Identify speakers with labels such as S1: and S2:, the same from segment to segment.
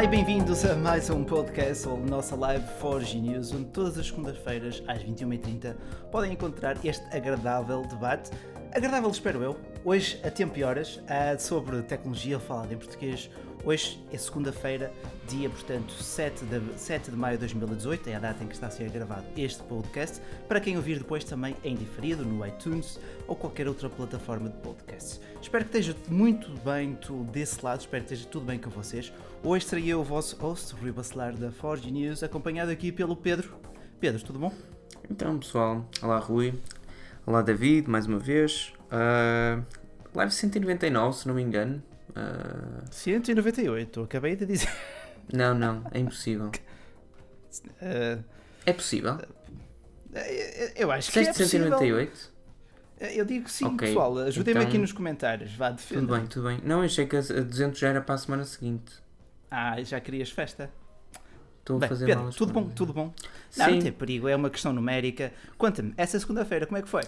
S1: Olá e bem-vindos a mais um podcast ou nossa live Forge News, onde todas as segundas-feiras, às 21h30, podem encontrar este agradável debate. Agradável, espero eu. Hoje, a tempo e horas, sobre tecnologia falada em português. Hoje é segunda-feira, dia, portanto, 7 de, 7 de maio de 2018, é a data em que está a ser gravado este podcast. Para quem ouvir depois também em diferido no iTunes ou qualquer outra plataforma de podcasts. Espero que esteja muito bem tu, desse lado, espero que esteja tudo bem com vocês. Hoje serei eu o vosso host, Rui Bacelar da Forge News, acompanhado aqui pelo Pedro. Pedro, tudo bom?
S2: Então, pessoal, olá Rui, olá David, mais uma vez. Uh, live 199, se não me engano.
S1: Uh... 198, acabei de dizer.
S2: Não, não, é impossível. Uh... É possível?
S1: Eu acho que é possível.
S2: 198?
S1: Eu digo sim, okay. pessoal. Ajudem-me então... aqui nos comentários. Vá, defenda.
S2: Tudo bem, tudo bem. Não, achei que a 200 já era para a semana seguinte.
S1: Ah, já querias festa?
S2: Estou a fazer
S1: Pedro, tudo bom, tudo bom? Não, não tem perigo, é uma questão numérica. Conta-me, essa segunda-feira, como é que foi?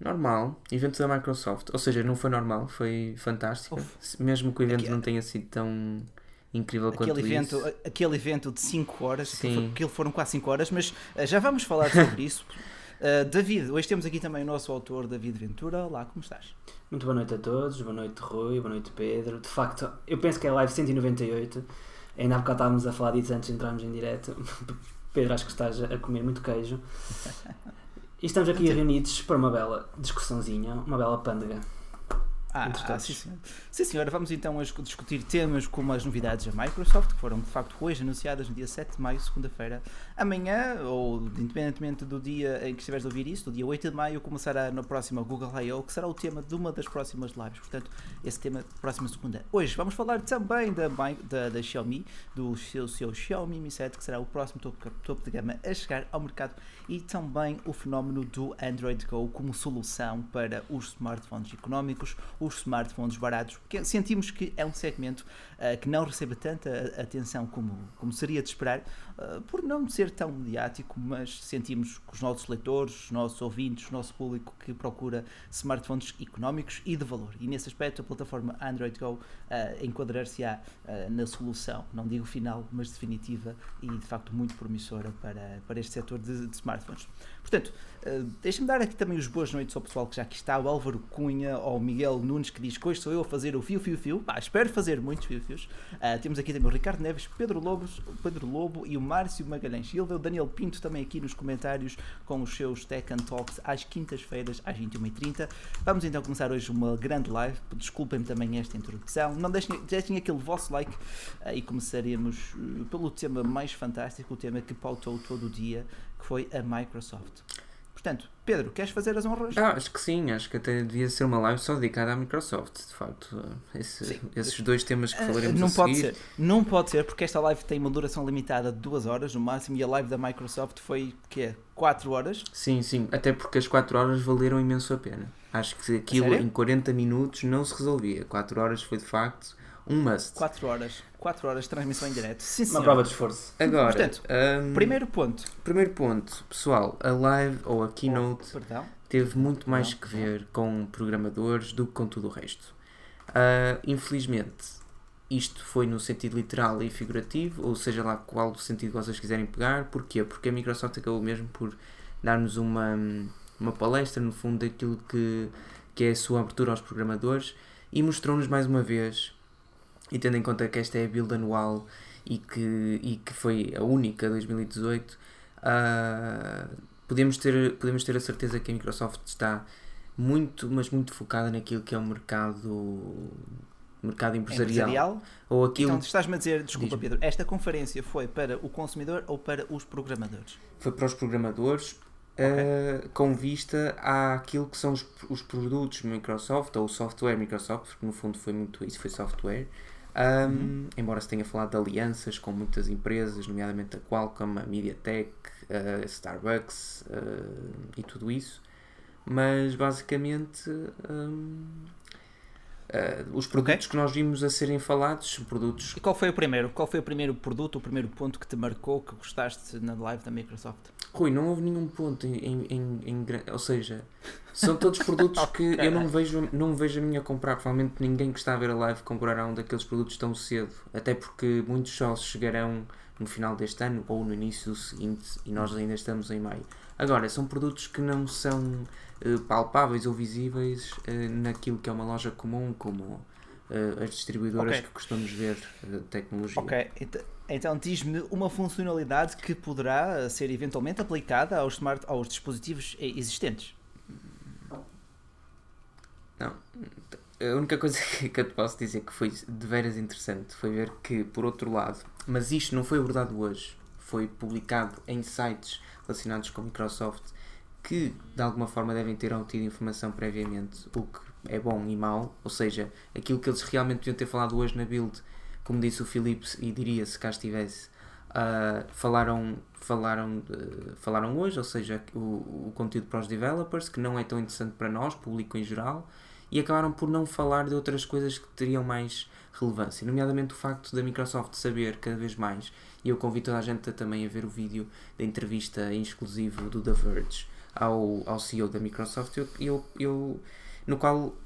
S2: Normal, evento da Microsoft. Ou seja, não foi normal, foi fantástico. Uf. Mesmo que o evento Aqui... não tenha sido tão incrível
S1: aquele
S2: quanto
S1: evento,
S2: isso.
S1: Aquele evento de 5 horas, Sim. aquilo foram quase 5 horas, mas uh, já vamos falar sobre isso. Uh, David, hoje temos aqui também o nosso autor, David Ventura. Olá, como estás?
S3: Muito boa noite a todos, boa noite Rui, boa noite Pedro. De facto, eu penso que é a live 198. Ainda há bocado estávamos a falar disso antes de entrarmos em direto. Pedro, acho que estás a comer muito queijo. E estamos aqui reunidos para uma bela discussãozinha, uma bela pândega.
S1: Ah, ah sim, senhor. sim, senhora. Vamos então discutir temas como as novidades da Microsoft, que foram de facto hoje anunciadas no dia 7 de maio, segunda-feira. Amanhã, ou independentemente do dia em que estiveres a ouvir isso, do dia 8 de maio, começará na próxima Google I.O., que será o tema de uma das próximas lives. Portanto, esse tema, próxima segunda. Hoje vamos falar também da, da, da Xiaomi, do seu, seu Xiaomi Mi 7, que será o próximo topo, topo de gama a chegar ao mercado, e também o fenómeno do Android Go como solução para os smartphones económicos os smartphones baratos, porque sentimos que é um segmento uh, que não recebe tanta atenção como, como seria de esperar, por não ser tão mediático, mas sentimos que os nossos leitores, os nossos ouvintes, o nosso público que procura smartphones económicos e de valor. E nesse aspecto, a plataforma Android Go uh, enquadrar-se-á na solução, não digo final, mas definitiva e de facto muito promissora para, para este setor de, de smartphones. Portanto, uh, deixa-me dar aqui também os boas noites ao pessoal que já aqui está, o Álvaro Cunha, ao Miguel Nunes que diz que hoje sou eu a fazer o fio, fio, fio. Pá, espero fazer muitos fio, fios. Uh, temos aqui também o Ricardo Neves, Pedro Lobos, Pedro Lobo e o Márcio Magalhães Silva, o Daniel Pinto também aqui nos comentários com os seus Tech and Talks às quintas-feiras às 21h30. Vamos então começar hoje uma grande live. Desculpem-me também esta introdução. Não deixem, deixem aquele vosso like uh, e começaremos pelo tema mais fantástico, o tema que pautou todo o dia, que foi a Microsoft. Portanto, Pedro, queres fazer as honras?
S2: Ah, acho que sim, acho que até devia ser uma live só dedicada à Microsoft, de facto. Esse, esses dois temas que ah, falaremos
S1: não pode
S2: seguir.
S1: Ser. Não pode ser, porque esta live tem uma duração limitada de duas horas no máximo e a live da Microsoft foi, que é, 4 horas?
S2: Sim, sim, até porque as 4 horas valeram imenso a pena. Acho que aquilo em 40 minutos não se resolvia. 4 horas foi de facto um must.
S1: 4 horas. 4 horas de transmissão em direto. Sim,
S3: Uma prova de esforço.
S2: Agora,
S1: Portanto, um, primeiro ponto.
S2: Primeiro ponto, pessoal, a live ou a keynote oh, teve muito mais que ver com programadores do que com tudo o resto. Uh, infelizmente, isto foi no sentido literal e figurativo, ou seja lá qual sentido vocês quiserem pegar. Porquê? Porque a Microsoft acabou mesmo por dar-nos uma, uma palestra, no fundo, daquilo que, que é a sua abertura aos programadores e mostrou-nos mais uma vez e tendo em conta que esta é a build anual e que, e que foi a única 2018, uh, podemos, ter, podemos ter a certeza que a Microsoft está muito, mas muito focada naquilo que é o mercado mercado empresarial, empresarial?
S1: ou aquilo então estás-me a dizer, desculpa Pedro esta conferência foi para o consumidor ou para os programadores?
S2: foi para os programadores okay. uh, com vista àquilo que são os, os produtos Microsoft ou o software Microsoft porque no fundo foi muito isso, foi software um, uhum. Embora se tenha falado de alianças com muitas empresas, nomeadamente a Qualcomm, a MediaTek, a Starbucks uh, e tudo isso, mas basicamente um, uh, ah, os produtos okay. que nós vimos a serem falados são produtos.
S1: E qual foi o primeiro? Qual foi o primeiro produto, o primeiro ponto que te marcou, que gostaste na live da Microsoft?
S2: Rui, não houve nenhum ponto em, em, em, em ou seja, são todos produtos que eu não vejo, não vejo a minha comprar. Provavelmente ninguém que está a ver a live comprará um daqueles produtos tão cedo, até porque muitos só chegarão no final deste ano ou no início do seguinte e nós ainda estamos em maio. Agora, são produtos que não são uh, palpáveis ou visíveis uh, naquilo que é uma loja comum, como uh, as distribuidoras okay. que costumamos ver de tecnologia.
S1: Ok, então, então diz-me uma funcionalidade que poderá ser eventualmente aplicada aos, smart, aos dispositivos existentes.
S2: Não. A única coisa que eu te posso dizer que foi de veras interessante foi ver que, por outro lado, mas isto não foi abordado hoje, foi publicado em sites relacionados com a Microsoft que de alguma forma devem ter obtido informação previamente, o que é bom e mau, ou seja, aquilo que eles realmente deviam ter falado hoje na build, como disse o Philips e diria se cá estivesse, uh, falaram, falaram, uh, falaram hoje, ou seja, o, o conteúdo para os developers, que não é tão interessante para nós, público em geral, e acabaram por não falar de outras coisas que teriam mais relevância, nomeadamente o facto da Microsoft saber cada vez mais, e eu convido toda a gente a, também a ver o vídeo da entrevista em exclusivo do The Verge ao, ao CEO da Microsoft, eu, eu, eu, no qual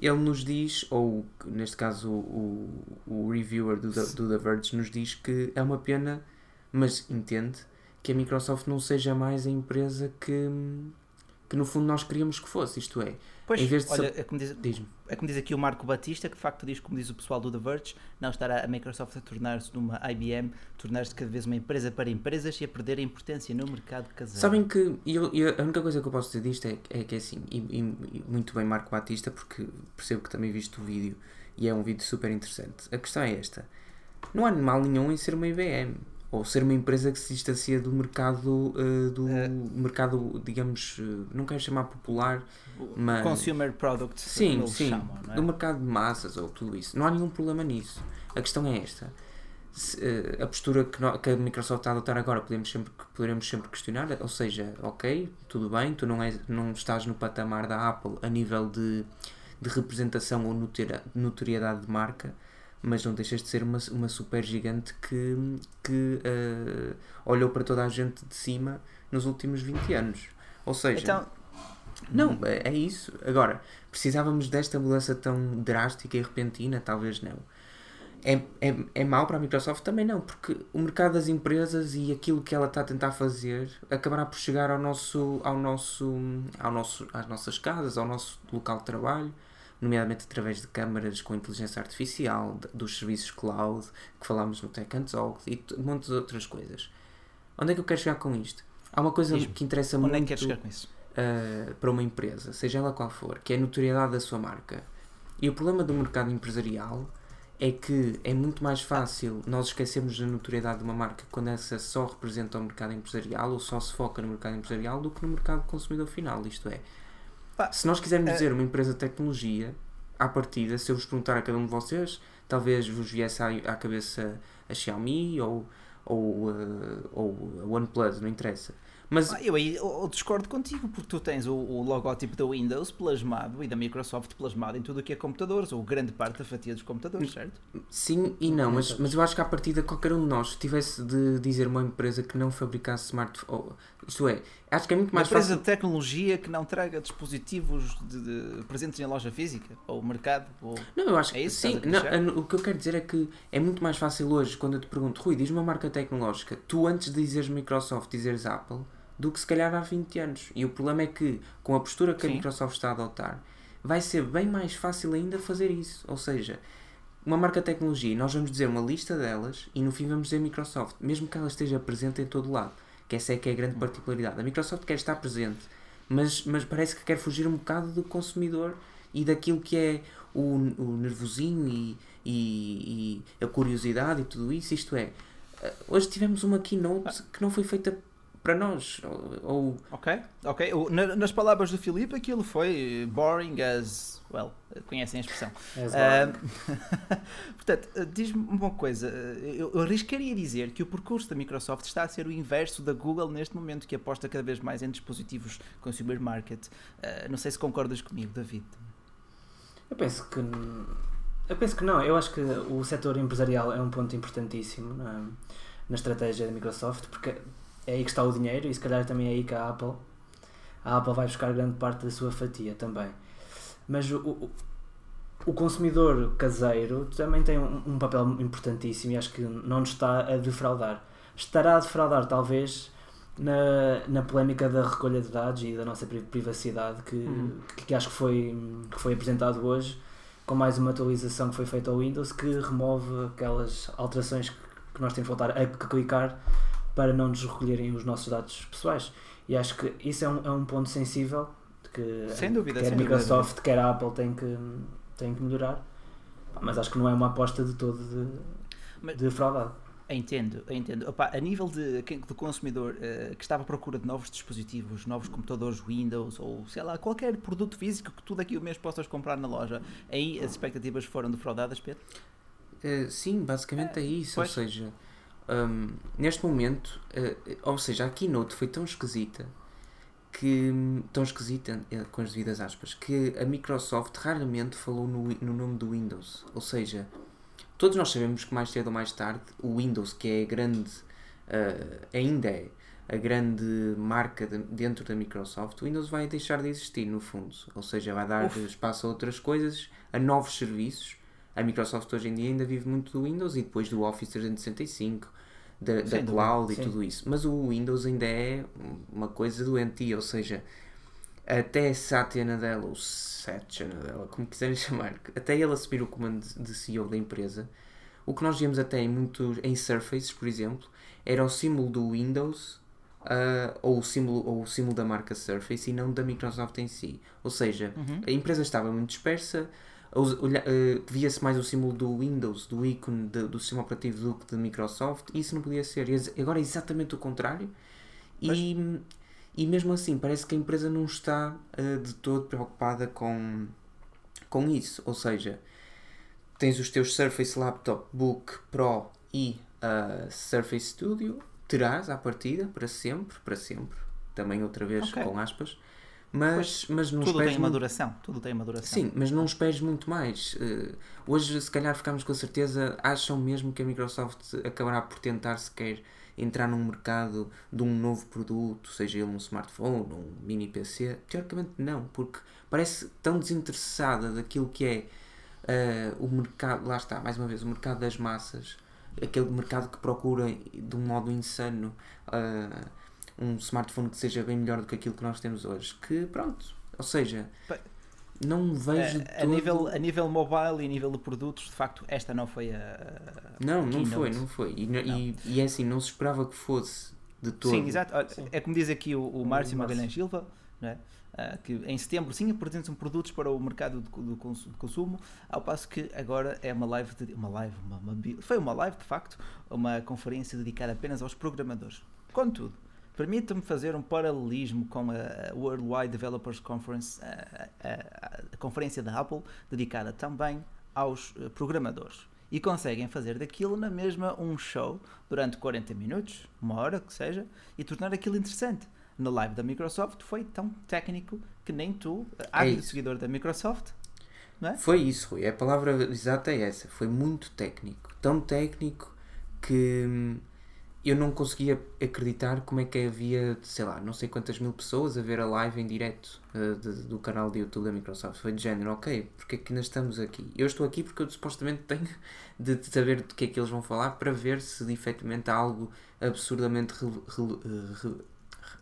S2: ele nos diz, ou neste caso o, o reviewer do, do The Verge nos diz que é uma pena, mas entende que a Microsoft não seja mais a empresa que, que no fundo nós queríamos que fosse, isto é,
S1: Pois, em vez de olha, é como, diz, é como diz aqui o Marco Batista, que de facto diz, como diz o pessoal do The Verge, não estará a Microsoft a tornar-se numa IBM, tornar-se cada vez uma empresa para empresas e a perder a importância no mercado casado.
S2: Sabem que, eu, eu, a única coisa que eu posso dizer disto é, é que é assim, e, e, muito bem Marco Batista, porque percebo que também viste o vídeo e é um vídeo super interessante. A questão é esta, não há mal nenhum em ser uma IBM ou ser uma empresa que se distancia do mercado uh, do é. mercado digamos uh, não quero chamar popular mas
S1: consumer product
S2: sim sim chamam, é? do mercado de massas ou tudo isso não há nenhum problema nisso a questão é esta se, uh, a postura que, no, que, a Microsoft está a adotar agora podemos sempre poderemos sempre questionar ou seja ok tudo bem tu não és não estás no patamar da Apple a nível de de representação ou notoriedade de marca mas não deixas de ser uma, uma super gigante que, que uh, olhou para toda a gente de cima nos últimos 20 anos. Ou seja, então, não, é, é isso. Agora, precisávamos desta mudança tão drástica e repentina? Talvez não. É, é, é mau para a Microsoft? Também não, porque o mercado das empresas e aquilo que ela está a tentar fazer acabará por chegar ao nosso, ao nosso, ao nosso, às nossas casas, ao nosso local de trabalho nomeadamente através de câmaras com inteligência artificial, dos serviços cloud que falámos no Tech and Talk e um monte de outras coisas. Onde é que eu quero chegar com isto? Há uma coisa que interessa
S1: Onde
S2: muito
S1: é que chegar com isso?
S2: Uh, para uma empresa, seja ela qual for, que é a notoriedade da sua marca. E o problema do mercado empresarial é que é muito mais fácil nós esquecermos da notoriedade de uma marca quando essa só representa o mercado empresarial ou só se foca no mercado empresarial do que no mercado consumidor final. Isto é, Pá, se nós quisermos é... dizer uma empresa de tecnologia, à partida, se eu vos perguntar a cada um de vocês, talvez vos viesse à, à cabeça a Xiaomi ou, ou, uh, ou a OnePlus, não interessa.
S1: Mas ah, eu aí eu discordo contigo, porque tu tens o, o logótipo da Windows plasmado e da Microsoft plasmado em tudo o que é computadores, ou grande parte da fatia dos computadores, certo?
S2: Sim e não, mas, mas eu acho que à partida qualquer um de nós tivesse de dizer uma empresa que não fabricasse smartphones, isto é, acho que é muito mais
S1: uma empresa
S2: fácil...
S1: de tecnologia que não traga dispositivos de, de, presentes em loja física, ou mercado, ou...
S2: Não, eu acho é que sim, não, o que eu quero dizer é que é muito mais fácil hoje, quando eu te pergunto, Rui, diz uma marca tecnológica, tu antes de dizeres Microsoft, dizeres Apple do que se calhar há 20 anos. E o problema é que, com a postura que Sim. a Microsoft está a adotar, vai ser bem mais fácil ainda fazer isso. Ou seja, uma marca de tecnologia, nós vamos dizer uma lista delas e no fim vamos dizer Microsoft, mesmo que ela esteja presente em todo lado. Que essa é que é a grande particularidade. A Microsoft quer estar presente, mas, mas parece que quer fugir um bocado do consumidor e daquilo que é o, o nervosinho e, e, e a curiosidade e tudo isso. Isto é, eh, hoje tivemos uma keynote que não foi feita para nós. Ou,
S1: Ok, ok. nas palavras do Filipe, aquilo foi boring as. Well, conhecem a expressão. Uh, portanto, diz-me uma coisa. Eu, eu arriscaria dizer que o percurso da Microsoft está a ser o inverso da Google neste momento, que aposta cada vez mais em dispositivos consumer market. Uh, não sei se concordas comigo, David.
S3: Eu penso que. Eu penso que não. Eu acho que o setor empresarial é um ponto importantíssimo na, na estratégia da Microsoft, porque é aí que está o dinheiro e se calhar também é aí que a Apple, a Apple vai buscar grande parte da sua fatia também. Mas o, o, o consumidor caseiro também tem um, um, papel importantíssimo e acho que não nos está a defraudar. Estará a defraudar, talvez, na, na polémica da recolha de dados e da nossa privacidade, que, uhum. que, que, acho que foi, que foi apresentado hoje, com mais uma atualização que foi feita ao Windows, que remove aquelas alterações que, que nós temos que voltar a clicar para não nos recolherem os nossos dados pessoais. E acho que isso é um, é um ponto sensível que
S1: sem dúvida,
S3: quer
S1: sem
S3: Microsoft,
S1: dúvida.
S3: quer a Apple tem que, tem que melhorar. Mas acho que não é uma aposta de todo de, Mas, de fraudado.
S1: Entendo, entendo. Opa, a nível de, de consumidor uh, que estava à procura de novos dispositivos, novos computadores Windows ou sei lá, qualquer produto físico que tu daqui o mês possas comprar na loja, aí as expectativas foram defraudadas, Pedro?
S2: Uh, sim, basicamente é, é isso. Pois. Ou seja, um, neste momento, uh, ou seja, a keynote foi tão esquisita que tão esquisita, com as devidas aspas, que a Microsoft raramente falou no, no nome do Windows. Ou seja, todos nós sabemos que mais cedo ou mais tarde o Windows, que é a grande, uh, ainda é a grande marca de, dentro da Microsoft, o Windows vai deixar de existir no fundo. Ou seja, vai dar Uf. espaço a outras coisas, a novos serviços. A Microsoft hoje em dia ainda vive muito do Windows e depois do Office 365 da, da cloud e sim. tudo isso. Mas o Windows ainda é uma coisa doentia, ou seja, até Satya Nadella, ou Satya Nadella, como quiserem chamar, até ele assumir o comando de CEO da empresa, o que nós víamos até em muitos, em Surfaces, por exemplo, era o símbolo do Windows uh, ou, o símbolo, ou o símbolo da marca Surface e não da Microsoft em si. Ou seja, uhum. a empresa estava muito dispersa, via-se mais o símbolo do Windows, do ícone de, do sistema operativo do que de Microsoft, e isso não podia ser. Agora é exatamente o contrário. E, e mesmo assim, parece que a empresa não está uh, de todo preocupada com, com isso. Ou seja, tens os teus Surface Laptop Book Pro e uh, Surface Studio, terás à partida para sempre, para sempre, também outra vez okay. com aspas. Mas, mas não
S1: tudo tem uma duração, tudo tem uma duração.
S2: Sim, mas não esperes muito mais. Uh, hoje, se calhar, ficamos com a certeza, acham mesmo que a Microsoft acabará por tentar sequer entrar num mercado de um novo produto, seja ele um smartphone, um mini PC? Teoricamente, não, porque parece tão desinteressada daquilo que é uh, o mercado, lá está, mais uma vez, o mercado das massas, aquele mercado que procura de um modo insano. Uh, um smartphone que seja bem melhor do que aquilo que nós temos hoje. Que pronto, ou seja, não vejo.
S1: A, a nível, a nível mobile e a nível de produtos, de facto, esta não foi a.
S2: Não, a não foi, não foi. E, não. E, e, é assim, não se esperava que fosse de todo.
S1: Sim, exato. Sim. É como diz aqui o, o Márcio Magalhães Silva, não é? Uh, que em setembro sim apresentam produtos para o mercado de, do consumo, ao passo que agora é uma live, de, uma live, uma, uma, foi uma live de facto, uma conferência dedicada apenas aos programadores. Contudo, Permita-me fazer um paralelismo com a Worldwide Developers Conference, a, a, a, conferência da Apple, dedicada também aos eh, programadores. E conseguem fazer daquilo na mesma um show durante 40 minutos, uma hora que seja, e tornar aquilo interessante. Na live da Microsoft foi tão técnico que nem tu, é ávido seguidor da Microsoft, é?
S2: Foi isso, Rui. A palavra exata é essa. Foi muito técnico. Tão técnico que hum, eu não conseguia acreditar como é que havia, sei lá, não sei quantas mil pessoas a ver a live em direto uh, de, do canal de YouTube da Microsoft. Foi de género, ok, porque é que ainda estamos aqui? Eu estou aqui porque eu supostamente tenho de, de saber do que é que eles vão falar para ver se efetivamente há algo absurdamente re,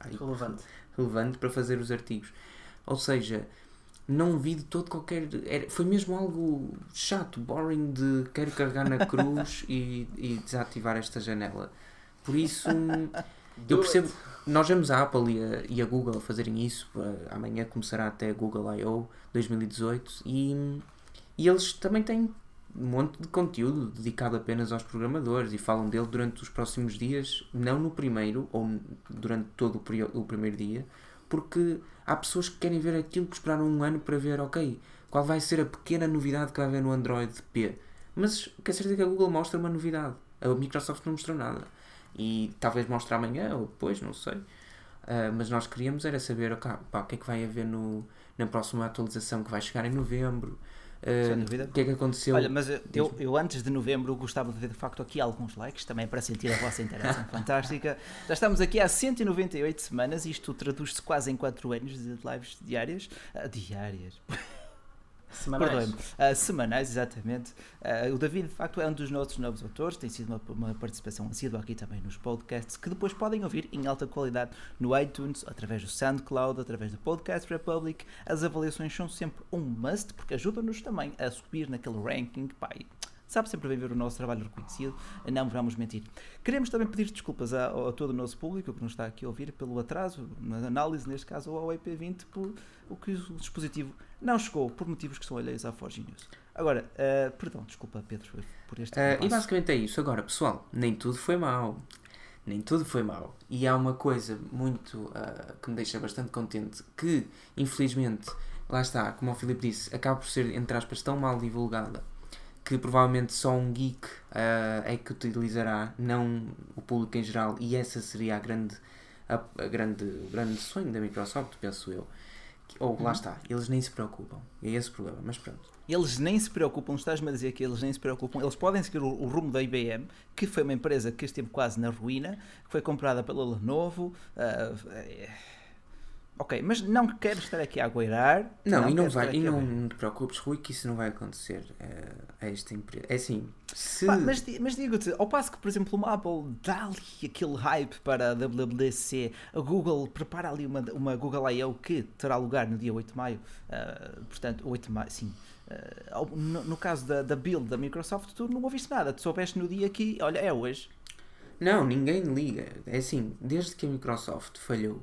S3: relevante.
S2: relevante para fazer os artigos. Ou seja, não vi de todo qualquer. Era, foi mesmo algo chato, boring de quero carregar na cruz e, e desativar esta janela. Por isso, eu percebo. Nós vemos a Apple e a, e a Google fazerem isso. Amanhã começará até a Google I.O. 2018 e, e eles também têm um monte de conteúdo dedicado apenas aos programadores e falam dele durante os próximos dias, não no primeiro ou durante todo o, o primeiro dia, porque há pessoas que querem ver aquilo que esperaram um ano para ver, ok, qual vai ser a pequena novidade que vai haver no Android P. Mas quer dizer que a Google mostra uma novidade, a Microsoft não mostrou nada e talvez mostre amanhã ou depois, não sei. Uh, mas nós queríamos era saber okay, pá, o que é que vai haver no, na próxima atualização que vai chegar em novembro. Uh, o que é que aconteceu?
S1: Olha, mas eu, eu, antes de novembro gostava de ver de facto aqui alguns likes também para sentir a vossa interação fantástica. Já estamos aqui há 198 semanas, isto traduz-se quase em 4 anos de lives diárias. Uh, diárias.
S3: Semanais.
S1: Uh, semanais, exatamente. Uh, o David, de facto, é um dos nossos novos autores, tem sido uma, uma participação assídua aqui também nos podcasts, que depois podem ouvir em alta qualidade no iTunes, através do SoundCloud, através do Podcast Republic. As avaliações são sempre um must, porque ajudam-nos também a subir naquele ranking. Pá, sabe sempre bem ver o nosso trabalho reconhecido, não vamos mentir. Queremos também pedir desculpas a, a, todo o nosso público que nos está aqui a ouvir pelo atraso, na análise, neste caso, ao IP20, por o que o dispositivo não chegou, por motivos que são alheios à Forge News. Agora, uh, perdão, desculpa, Pedro, por este.
S2: Uh, e basicamente é isso. Agora, pessoal, nem tudo foi mau. Nem tudo foi mau. E há uma coisa muito uh, que me deixa bastante contente, que infelizmente, lá está, como o Filipe disse, acaba por ser, entre aspas, tão mal divulgada que provavelmente só um geek uh, é que utilizará, não o público em geral, e essa seria a grande, a, a grande, o grande sonho da Microsoft, penso eu. Ou lá uhum. está, eles nem se preocupam. É esse o problema, mas pronto.
S1: Eles nem se preocupam, estás-me a dizer que eles nem se preocupam. Eles podem seguir o, o, rumo da IBM, que foi uma empresa que esteve quase na ruína, que foi comprada pela Lenovo. Uh, Ok, mas não quero estar aqui a agueirar.
S2: Não, não e não vai, e não te preocupes, Rui, que isso não vai acontecer uh, a esta empresa. É assim, se...
S1: Pá, mas, mas digo-te, ao passo que, por exemplo, uma Apple dá ali aquele hype para a WWDC, a Google prepara ali uma, uma Google I.O. que terá lugar no dia 8 de maio, uh, portanto, 8 de maio, sim. Uh, no, no, caso da, da build da Microsoft, tu não ouviste nada, tu soubeste no dia que, olha, é hoje.
S2: Não, ninguém liga. É assim, desde que a Microsoft falhou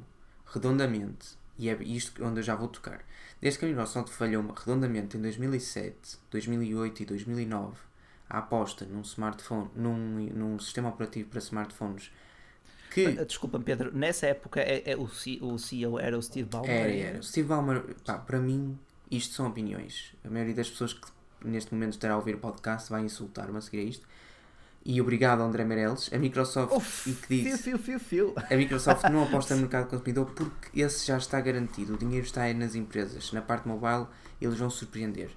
S2: redondamente, e é isto onde eu já vou tocar, desde que a Microsoft falhou redondamente em 2007, 2008 e 2009, a aposta num smartphone, num, num sistema operativo para smartphones que...
S1: Ah, desculpa Pedro, nessa época é, é o, C, o CEO era o Steve Ballmer?
S2: Era, era. O Steve Ballmer, pá, para mim, isto são opiniões. A maioria das pessoas que neste momento estará a ouvir o podcast vai insultar-me a seguir a isto e obrigado André Meirelles, a Microsoft
S1: Uf, e que diz fio, fio, fio,
S2: a Microsoft não aposta no mercado consumidor porque esse já está garantido, o dinheiro está aí nas empresas, na parte mobile eles vão surpreender.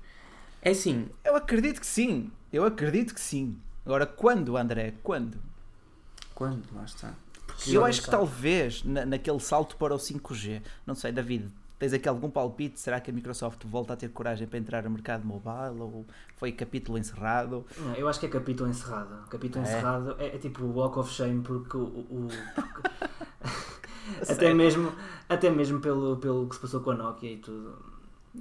S2: É assim.
S1: Eu acredito que sim, eu acredito que sim. Agora quando, André? Quando?
S2: Quando? Lá está.
S1: Porque eu acho que talvez na, naquele salto para o 5G, não sei, David, Tens aqui algum palpite? Será que a Microsoft volta a ter coragem para entrar no mercado mobile? Ou foi capítulo encerrado?
S3: Não, eu acho que é capítulo encerrado. Capítulo é. encerrado é, é, tipo o Walk of Shame, porque o. o até, mesmo, até mesmo pelo, pelo que se passou com a Nokia e tudo.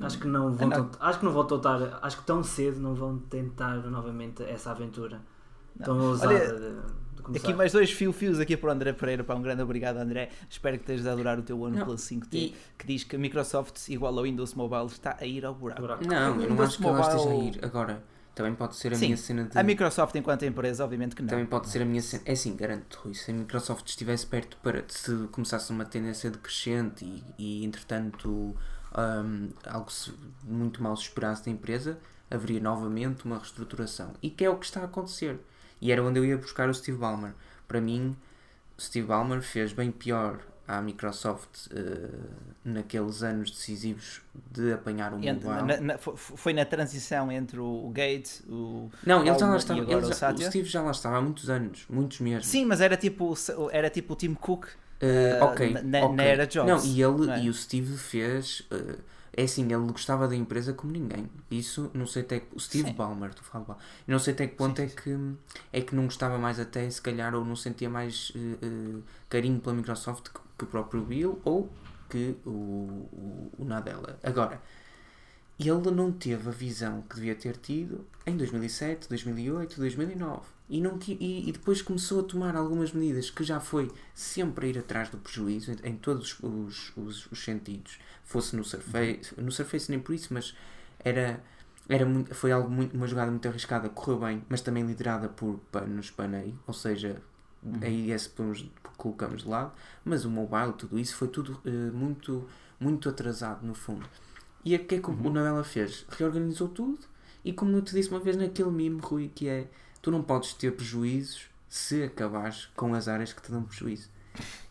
S3: Acho que não vão, não. acho que não vão tentar, acho que tão cedo não vão tentar novamente essa aventura não. tão ousada. Olha,
S1: Aqui mais dois fio-fios aqui para o André Pereira. Para um grande obrigado, André. Espero que estejas a adorar o teu OnePlus 5T, e... que diz que a Microsoft, igual ao Windows Mobile, está a ir ao buraco.
S2: Não, eu não acho que Mobile... ela esteja a ir. Agora, também pode ser a Sim, minha cena de.
S1: A Microsoft, enquanto empresa, obviamente que não.
S2: Também pode ser a minha cena. É assim, garanto. Se a Microsoft estivesse perto para. Se começasse uma tendência decrescente e, e entretanto, um, algo muito mal se esperasse da empresa, haveria novamente uma reestruturação. E que é o que está a acontecer. E era onde eu ia buscar o Steve Ballmer. Para mim, Steve Ballmer fez bem pior à Microsoft uh, naqueles anos decisivos de apanhar o mobile.
S1: Na, na, foi na transição entre o Gates, o.
S2: Não, ele já lá estava. Ele já, o, o, Steve já lá estava há muitos anos, muitos mesmo.
S1: Sim, mas era tipo, era tipo o Tim Cook. Uh, ok, na, okay. na era Jobs.
S2: Não, e ele é? e o Steve fez. Uh, é assim, ele gostava da empresa como ninguém. Isso não sei até que. O Steve sim. Ballmer, tu fala Não sei até que ponto sim, é, que, é que não gostava mais até, se calhar, ou não sentia mais uh, uh, carinho pela Microsoft que, que, o próprio Bill ou que o, o, o Nadella. Agora, ele não teve a visão que devia ter tido em 2007, 2008, 2009. E, não, e, e, depois começou a tomar algumas medidas que já foi sempre a ir atrás do prejuízo em, em todos os, os, os, sentidos. Fosse no Surface, no Surface nem por isso, mas era, era muito, foi algo muito, uma jogada muito arriscada, correu bem, mas também liderada por panos Panay, ou seja, uhum. aí esse colocamos de lado, mas o mobile, tudo isso foi tudo uh, muito, muito atrasado no fundo. E o que é que uhum. o Nadella fez? Reorganizou tudo e como eu te disse uma vez naquele mimo, Rui, que é tu não podes ter prejuízos se acabares com as áreas que te dão prejuízo.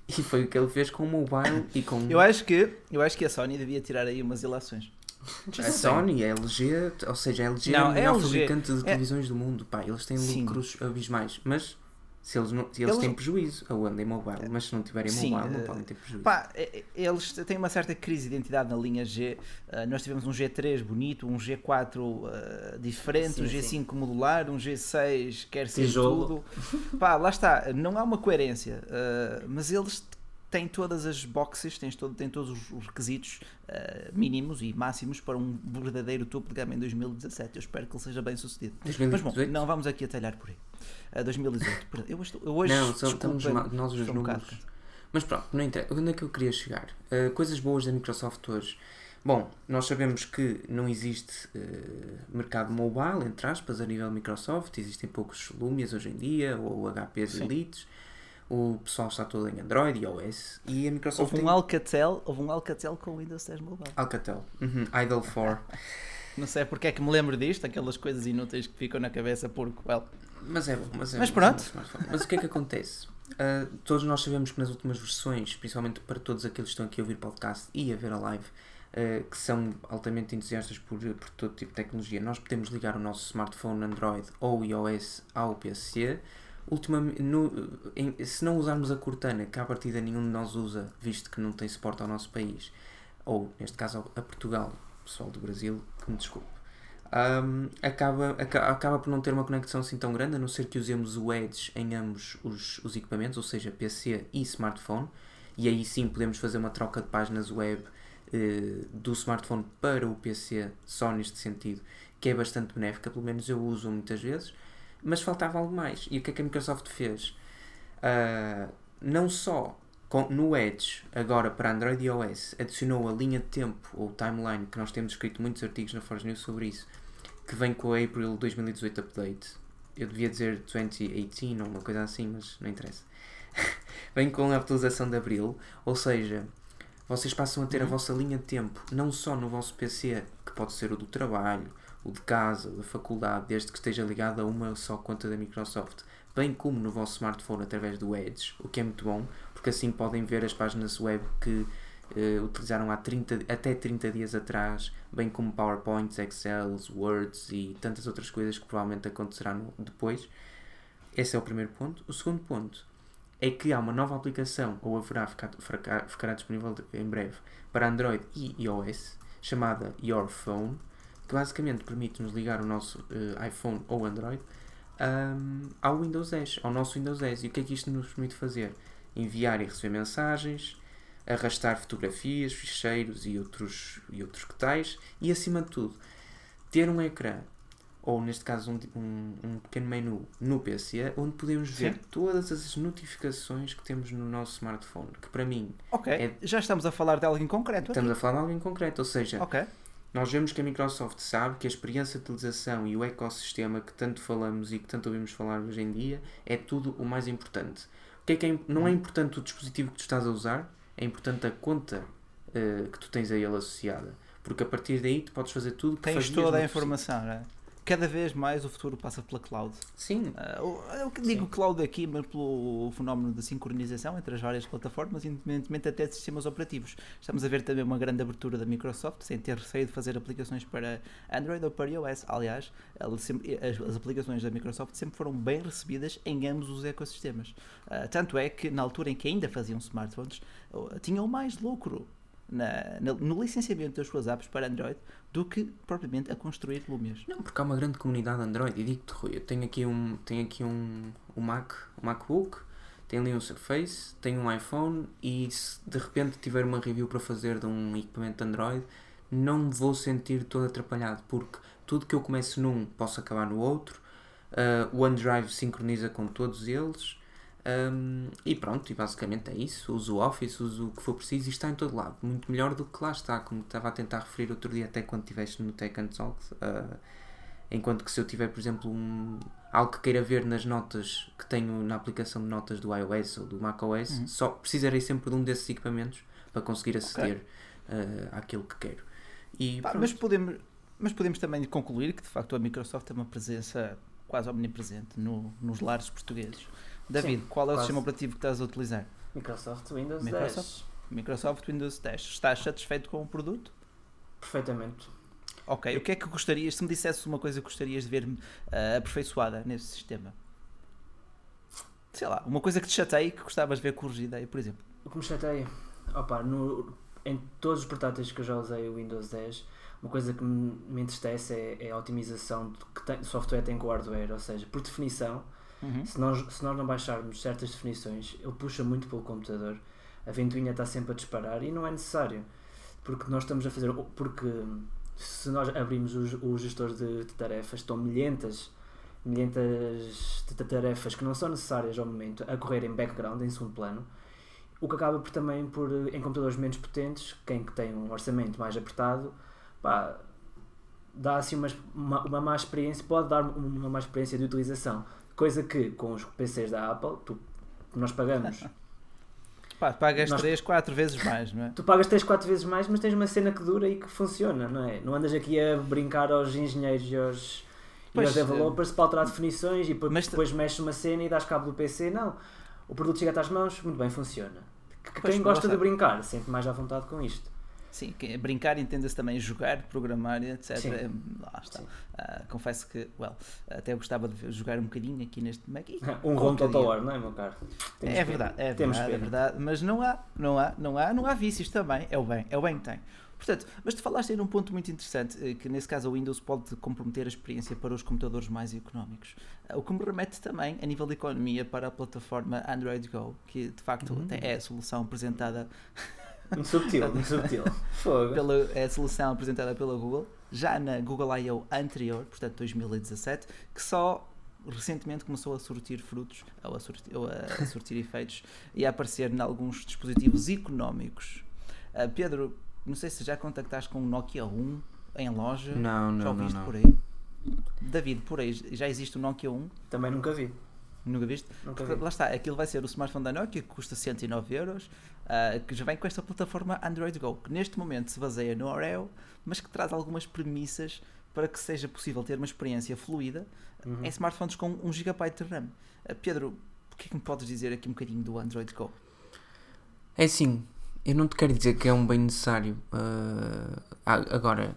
S2: E foi o que ele fez com o mobile e com.
S1: Eu acho que, eu acho que a Sony devia tirar aí umas ilações.
S2: A Sony, a LG, ou seja, a LG não, é o maior fabricante de é- televisões é... do mundo. Pá, eles têm lucros Sim. abismais. Mas se eles, não, se eles, eles têm prejuízo, a Wanda é mobile, mas se não tiverem Sim, mobile, não uh, podem ter prejuízo.
S1: Pá, eles têm uma certa crise de identidade na linha G. Uh, nós tivemos um G3 bonito, um G4 uh, diferente, sim, um G5 sim. modular, um G6 quer ser Tijolo. tudo. Pá, lá está, não há uma coerência, uh, mas eles têm todas as boxes, têm, todo, têm todos os requisitos uh, mínimos e máximos para um verdadeiro topo de gama em 2017. Eu espero que ele seja bem sucedido. 2018? Mas bom, não vamos aqui atalhar por aí. Uh, 2018. Eu hoje, eu hoje
S2: não, só, estamos nós os números. Um mas pronto, não interessa. Onde é que eu queria chegar? Uh, coisas boas da Microsoft hoje. Bom, nós sabemos que não existe uh, mercado mobile, entre aspas, a nível Microsoft. Existem poucos Lumias hoje em dia, ou HPs Sim. Elites o pessoal está todo em Android e iOS e a Microsoft
S1: houve um tem... Alcatel houve um Alcatel com Windows 10 Mobile.
S2: Alcatel, uhum. Idle 4
S1: não sei porque é que me lembro disto aquelas coisas inúteis que ficam na cabeça porque well.
S2: mas é bom mas, é
S1: mas
S2: bom,
S1: pronto.
S2: mas, mas, o que é que acontece? Uh, todos nós sabemos que nas últimas versões principalmente para todos aqueles que estão aqui a ouvir podcast e a ver a live Uh, que são altamente entusiastas por, por todo tipo de tecnologia, nós podemos ligar o nosso smartphone Android ou iOS ao PC no, em, se não usarmos a Cortana, que à partida nenhum de nós usa, visto que não tem suporte ao nosso país, ou neste caso a Portugal, pessoal do Brasil, que me desculpe, um, acaba, acaba, acaba por não ter uma conexão assim tão grande, a não ser que usemos o Edge em ambos os, os equipamentos, ou seja, PC e smartphone, e aí sim podemos fazer uma troca de páginas web eh, do smartphone para o PC, só neste sentido, que é bastante benéfica, pelo menos eu uso muitas vezes mas faltava algo mais. E o que é que a Microsoft fez? Uh, não só com, no Edge, agora para Android e iOS, adicionou a linha de tempo ou timeline, que nós temos escrito muitos artigos na Forge News sobre isso, que vem com o April 2018 Update. Eu devia dizer 2018 ou uma coisa assim, mas não interessa. vem com a atualização de Abril, ou seja, vocês passam a ter uhum. a vossa linha de tempo, não só no vosso PC, que pode ser o do trabalho, o de casa, da faculdade, desde que esteja ligado a uma só conta da Microsoft, bem como no vosso smartphone através do Edge, o que é muito bom, porque assim podem ver as páginas web que uh, utilizaram há 30, até 30 dias atrás, bem como PowerPoints, Excels, Words e tantas outras coisas que provavelmente acontecerão depois. Esse é o primeiro ponto. O segundo ponto é que há uma nova aplicação, ou haverá, ficar, ficará disponível em breve, para Android e iOS, chamada Your Phone, que basicamente permite-nos ligar o nosso uh, iPhone ou Android um, ao Windows 10, ao nosso Windows 10. E o que é que isto nos permite fazer? Enviar e receber mensagens, arrastar fotografias, ficheiros e outros, e outros que tais, e acima de tudo, ter um ecrã, ou neste caso um, um, um pequeno menu no PC, onde podemos ver Sim. todas as notificações que temos no nosso smartphone, que para mim...
S1: Ok, é... já estamos a falar de algo em concreto.
S2: Estamos aqui. a falar de algo em concreto, ou seja... Okay nós vemos que a Microsoft sabe que a experiência de utilização e o ecossistema que tanto falamos e que tanto ouvimos falar hoje em dia é tudo o mais importante. O que é que é, não é importante o dispositivo que tu estás a usar, é importante a conta uh, que tu tens a ele associada. Porque a partir daí tu podes fazer tudo que
S1: Tens toda a informação, não é? Cada vez mais o futuro passa pela cloud.
S2: Sim.
S1: Uh, eu digo Sim. cloud aqui, mas pelo fenómeno da sincronização entre as várias plataformas, independentemente até de sistemas operativos. Estamos a ver também uma grande abertura da Microsoft, sem ter receio de fazer aplicações para Android ou para iOS. Aliás, as, aplicações da Microsoft sempre foram bem recebidas em ambos os ecossistemas. Uh, tanto é que na altura em que ainda faziam smartphones, tinham mais lucro na, no licenciamento das suas apps para Android do que propriamente a construir Lumias.
S2: Não, porque há uma grande comunidade Android. E digo-te, Rui, eu tenho aqui um, tenho aqui um, um Mac, um MacBook, tenho ali um Surface, tenho um iPhone e se de repente tiver uma review para fazer de um equipamento Android, não me vou sentir todo atrapalhado, porque tudo que eu começo num posso acabar no outro. Uh, o OneDrive sincroniza com todos eles. Um, e pronto, e basicamente é isso. Uso o Office, uso o que for preciso e está em todo lado. Muito melhor do que lá está, como estava a tentar referir outro dia, até quando estiveste no Tech and Talk. Uh, enquanto que se eu tiver, por exemplo, um, algo que queira ver nas notas que tenho na aplicação de notas do iOS ou do macOS, uhum. só precisarei sempre de um desses equipamentos para conseguir aceder okay. uh, àquilo que quero.
S1: E Pá, mas, podemos, mas podemos também concluir que de facto a Microsoft tem uma presença quase omnipresente no, nos lares portugueses. David, Sim, qual é o sistema operativo que estás a utilizar?
S3: Microsoft Windows Microsoft, 10.
S1: Microsoft Windows 10. Estás satisfeito com o produto?
S3: perfeitamente.
S1: Ok, o que é que gostarias, se me dissesse uma coisa que gostarias de ver uh, aperfeiçoada nesse sistema? Sei lá, uma coisa que te chateie que gostavas de ver corrigida aí, por exemplo.
S3: O que me chateia? Opa, no, em todos os portáteis que eu já usei o Windows 10, uma coisa que me, me entristece é, é, a otimização que tem, o software tem com o hardware, ou seja, por definição, uhum. se, nós, se nós não baixarmos certas definições, ele puxa muito pelo computador, a ventoinha está sempre a disparar e não é necessário, porque nós estamos a fazer, porque se nós abrimos o, o gestor de, de tarefas, estão milhentas milhentas de tarefas que não são necessárias ao momento a correr em background, em segundo plano, o que acaba por também por, em computadores menos potentes, quem que tem um orçamento mais apertado, pá, dá assim uma, uma, uma má experiência, pode dar uma má experiência de utilização. Coisa que com os PCs da Apple, tu, nós pagamos.
S1: Pá, pagas nós, 3, 4 vezes mais, não é?
S3: Tu pagas 3, 4 vezes mais, mas tens uma cena que dura e que funciona, não é? Não andas aqui a brincar aos engenheiros e aos, pois, e aos developers para alterar definições e depois, depois mexes uma cena e dás cabo do PC. Não. O produto chega às mãos, muito bem, funciona. Quem gosta de brincar sente mais à vontade com isto.
S1: Sim, brincar entenda-se também jogar, programar, etc. Sim. É, lá está. Uh, confesso que, well, até gostava de jogar um bocadinho aqui neste Mac.
S3: um ROM Total War, não é, meu caro?
S1: Temos é verdade, é verdade, é verdade, mas não há, não há, não há, não há vícios também, é o bem, é o bem que tem. Portanto, mas tu falaste aí num ponto muito interessante, eh, que nesse caso o Windows pode comprometer a experiência para os computadores mais económicos. O que me remete também, a nível de economia, para a plataforma Android Go, que de facto uhum. é a solução apresentada
S3: muito subtil, muito subtil.
S1: Pela, é a solução apresentada pela Google, já na Google I.O. anterior, portanto 2017, que só recentemente começou a surtir frutos, ou a surtir, ou a surtir efeitos, e a aparecer em alguns dispositivos económicos. Uh, Pedro, não sei se já contactaste com o Nokia 1 em loja.
S2: Não, não,
S1: já
S2: ouviste não, não.
S1: por aí? David, por aí, já existe o Nokia 1?
S3: Também nunca vi.
S1: Nunca viste?
S3: Nunca.
S1: Lá está, aquilo vai ser o smartphone da Nokia que custa 109 euros, uh, que já vem com esta plataforma Android Go, que neste momento se baseia no Oreo, mas que traz algumas premissas para que seja possível ter uma experiência fluida uhum. em smartphones com 1 GB de RAM. Uh, Pedro, o que é que me podes dizer aqui um bocadinho do Android Go?
S2: É sim, eu não te quero dizer que é um bem necessário. Uh, agora,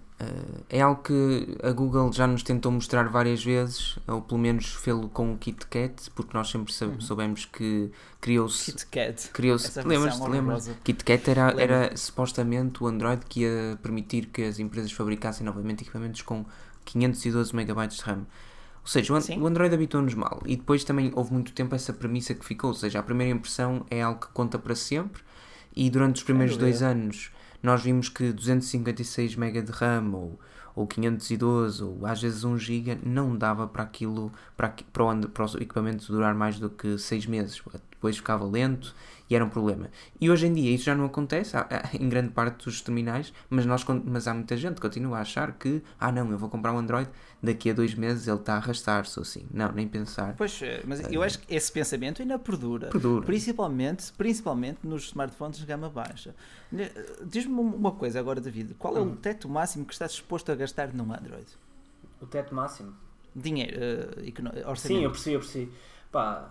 S2: é algo que a Google já nos tentou mostrar várias vezes, ou pelo menos fê-lo com o KitKat, porque nós sempre uhum. soubemos que criou-se.
S1: KitKat.
S2: Criou-se. Lembras-te? Lembras? KitKat era, era supostamente o Android que ia permitir que as empresas fabricassem novamente equipamentos com 512 MB de RAM. Ou seja, o, o Android habitou-nos mal. E depois também houve muito tempo essa premissa que ficou. Ou seja, a primeira impressão é algo que conta para sempre e durante os primeiros dois anos nós vimos que 256 MB de RAM ou, ou 512 ou às vezes 1 GB não dava para aquilo, para, para, o, para o equipamento durar mais do que 6 meses. Depois ficava lento e era um problema. E hoje em dia isso já não acontece em grande parte dos terminais, mas, nós, mas há muita gente que continua a achar que, ah não, eu vou comprar um Android, daqui a dois meses ele está a arrastar-se assim. Não, nem pensar.
S1: Pois, eh, mas eu acho que esse pensamento ainda perdura.
S2: Perdura.
S1: Principalmente, principalmente nos smartphones de gama baixa. Diz-me uma coisa agora, David, qual é o hum. teto máximo que estás disposto a gastar num Android?
S3: O teto máximo?
S1: Dinheiro, uh, orçamento.
S3: Sim, eu percebi, eu percebi. Pá,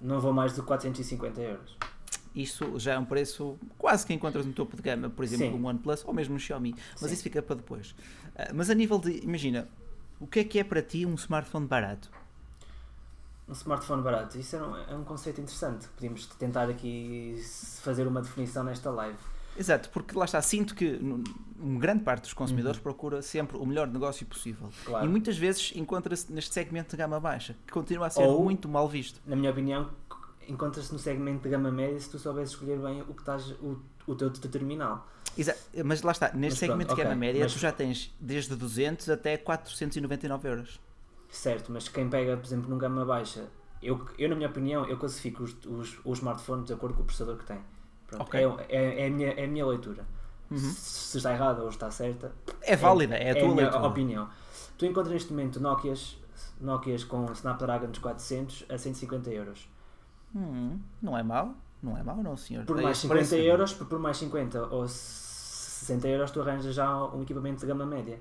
S3: não vou mais de 450 euros.
S1: Isso já é um preço quase que encontras no topo de gama, por exemplo, Sim. um OnePlus ou mesmo um Xiaomi, mas Sim. isso fica para depois. Uh, mas a nível de, imagina, o que é que é para ti um smartphone barato?
S3: Um smartphone barato, isso é um, é um conceito interessante. Podíamos tentar aqui fazer uma definição nesta live.
S1: Exato, porque lá está, sinto que uma grande parte dos consumidores uhum. procura sempre o melhor negócio possível. Claro. E muitas vezes encontra-se neste segmento de gama baixa, que continua a ser Ou, muito mal visto.
S3: Na minha opinião, encontra-se no segmento de gama média se tu soubes escolher bem o que estás, o, o teu terminal.
S1: Exato, mas lá está, neste mas segmento pronto, de gama okay, média mas... tu já tens desde 200 até 499 euros.
S3: Certo, mas quem pega, por exemplo, num gama baixa, eu, eu na minha opinião, eu classifico os, os, os smartphones de acordo com o processador que tem. Pronto, okay. é, é, é, a minha, é a minha leitura. Uhum. Se, está errada ou está certa,
S1: é válida, é, é a tua é a leitura.
S3: opinião. Tu encontras neste momento Nokias, Nokias com Snapdragon 400 a 150 euros.
S1: Hum, não é mau, não é mau, não, senhor.
S3: Por mais 50 euros, por, por mais 50 ou 60 euros, tu arranjas já um equipamento de gama média.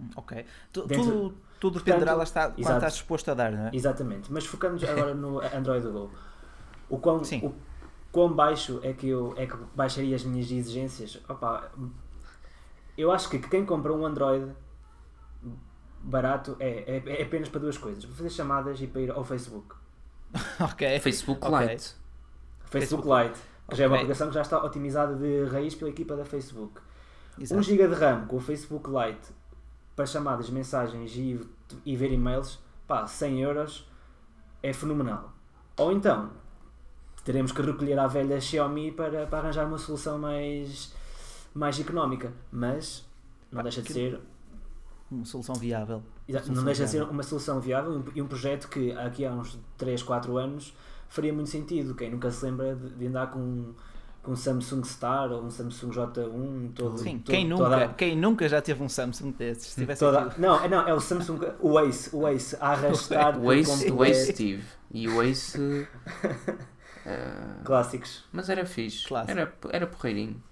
S1: Hum, ok. Tu, Dentro, tudo, tudo dependerá lá está, quanto estás disposto a dar, não é?
S3: Exatamente. Mas focando agora no Android Go. O quão, Sim. o quão baixo é que eu é que baixaria as minhas exigências? Opa, eu acho que quem compra um Android barato é, é, é apenas para duas coisas: para fazer chamadas e para ir ao Facebook.
S1: ok.
S2: Facebook okay. Lite.
S3: Facebook, Facebook Lite. Que já é uma aplicação que já está otimizada de raiz pela equipa da Facebook. Exato. 1 GB de RAM com o Facebook Lite para chamadas, mensagens e, e ver e-mails, pá, 100 euros é fenomenal. Ou então, teremos que recolher a velha Xiaomi para, para arranjar uma solução mais, mais económica. Mas não deixa de ser
S1: uma solução viável.
S3: Exato, solução não deixa viável. de ser uma solução viável e um projeto que aqui há uns 3, 4 anos faria muito sentido. Quem nunca se lembra de, de andar com com um Samsung Star ou um Samsung J1 todo.
S1: Sim,
S3: todo,
S1: quem, nunca, toda... quem nunca já teve um Samsung desses? Toda...
S3: Não, é, não, é o Samsung, o Ace, o Ace a arrastar
S2: o Ace, o Ace Steve e o Ace. Uh...
S3: Clássicos.
S2: Mas era fixe, Clássico. era, era porreirinho.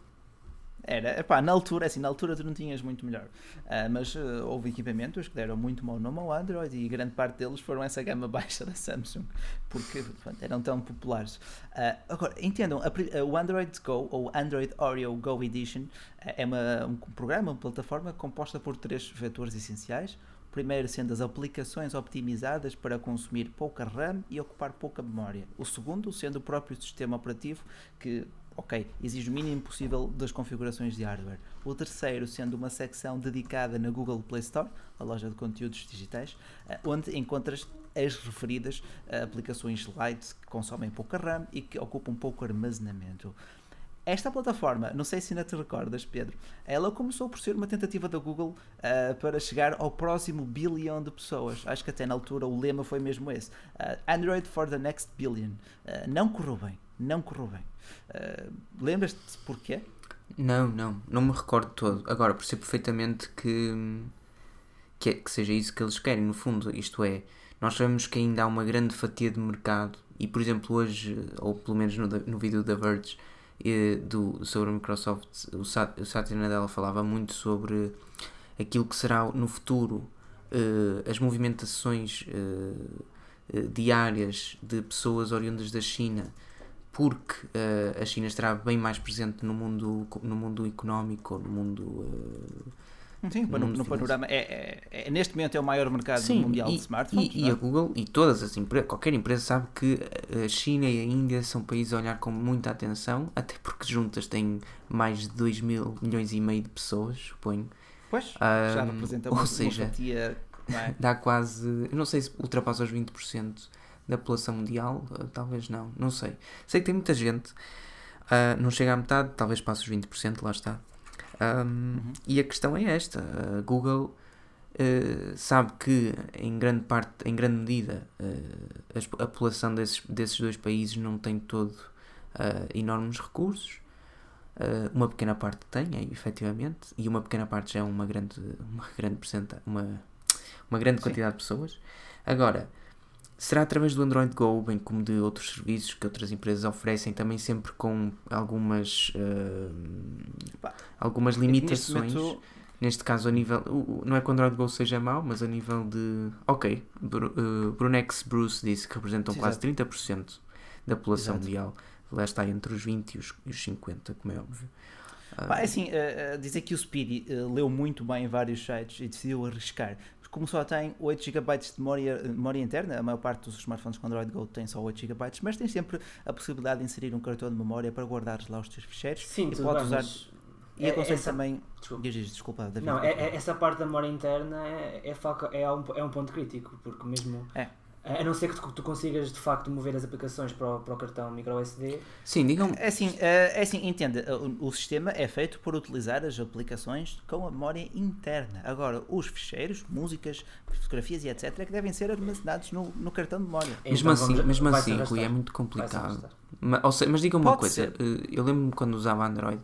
S1: Era, epá, na altura, assim, na altura tu não tinhas muito melhor. Uh, mas uh, houve equipamentos que deram muito mau nome ao Android e grande parte deles foram essa gama baixa da Samsung, porque pronto, eram tão populares. Uh, agora, entendam, a, o Android Go, ou Android Oreo Go Edition, é uma, um programa, uma plataforma composta por três vetores essenciais. Primeiro sendo as aplicações optimizadas para consumir pouca RAM e ocupar pouca memória. O segundo sendo o próprio sistema operativo que ok, exige o mínimo possível das configurações de hardware. O terceiro sendo uma secção dedicada na Google Play Store, a loja de conteúdos digitais, eh, onde encontras as referidas eh, aplicações light que consomem pouca RAM e que ocupam pouco armazenamento. Esta plataforma, não sei se ainda te recordas, Pedro, ela começou por ser uma tentativa da Google uh, para chegar ao próximo bilhão de pessoas. Acho que até na altura o lema foi mesmo esse: uh, Android for the next billion. Uh, não correu bem, não correu bem. Lembras-te porquê?
S2: Não, não, não me recordo todo. Agora, percebo perfeitamente que, que, é, que seja isso que eles querem, no fundo. Isto é, nós sabemos que ainda há uma grande fatia de mercado e, por exemplo, hoje, ou pelo menos no, no vídeo da Verge do, sobre a Microsoft, o, Sat, o Satya Nadella falava muito sobre aquilo que será no futuro uh, as movimentações uh, diárias de pessoas oriundas da China porque a China estará bem mais presente no mundo, no mundo económico, no mundo
S1: Sim, no, no panorama. É, é, é, neste momento é o maior mercado Sim, mundial
S2: e,
S1: de smartphones.
S2: E, e, a é? Google e todas as empresas, qualquer empresa sabe que a China e a Índia são países a olhar com muita atenção, até porque juntas têm mais de 2 mil milhões e meio de pessoas, suponho.
S1: Pois, um, já representa uma, ou seja, uma fatia.
S2: É? Dá quase. Não sei se ultrapassa os 20% da população mundial, talvez não, não sei. Sei que tem muita gente, uh, não chega à metade, talvez passe os 20%, lá está. Um, uhum. E a questão é esta: a Google uh, sabe que, em grande parte, em grande medida, uh, a, população desses, desses dois países não tem todo uh, enormes recursos. uma pequena parte tem, é, efetivamente, e uma pequena parte já é uma grande, uma grande, uma, uma grande quantidade de pessoas. Agora, Será através do Android Go, bem como de outros serviços que outras empresas oferecem, também sempre com algumas, uh, algumas limitações. Momento... Neste caso, a nível. Não é que o Android Go seja mau, mas a nível de. Ok, uh, Brunex Bruce disse que representam Sim, quase exato. 30% da população exato. mundial. Lá está entre os 20 e os, e os 50, como é óbvio.
S1: É assim, uh, dizer que o Speedy uh, leu muito bem em vários sites e decidiu arriscar como só tem 8 GB de memória, memória interna, a maior parte dos smartphones com Android Go tem só 8 GB, mas tens sempre a possibilidade de inserir um cartão de memória para guardares lá os teus ficheiros
S3: Sim,
S1: e podes usar.
S3: E
S1: é, aconselho essa... também. Desculpa, diz, desculpa David.
S3: Não, é, é, essa parte da memória interna é, é, é, um, é um ponto crítico, porque mesmo. É a não ser que tu, tu, consigas de facto mover as aplicações para o, para o cartão micro SD.
S2: Sim, digam.
S1: É assim, é assim entenda, o, o, sistema é feito por utilizar as aplicações com a memória interna. Agora, os ficheiros, músicas, fotografias e etc. é que devem ser armazenados no, no cartão de memória.
S2: Então, mesmo assim, vamos, mesmo assim Rui, é muito complicado. Mas, mas diga-me uma coisa, ser. Eh, eu lembro-me quando usava Android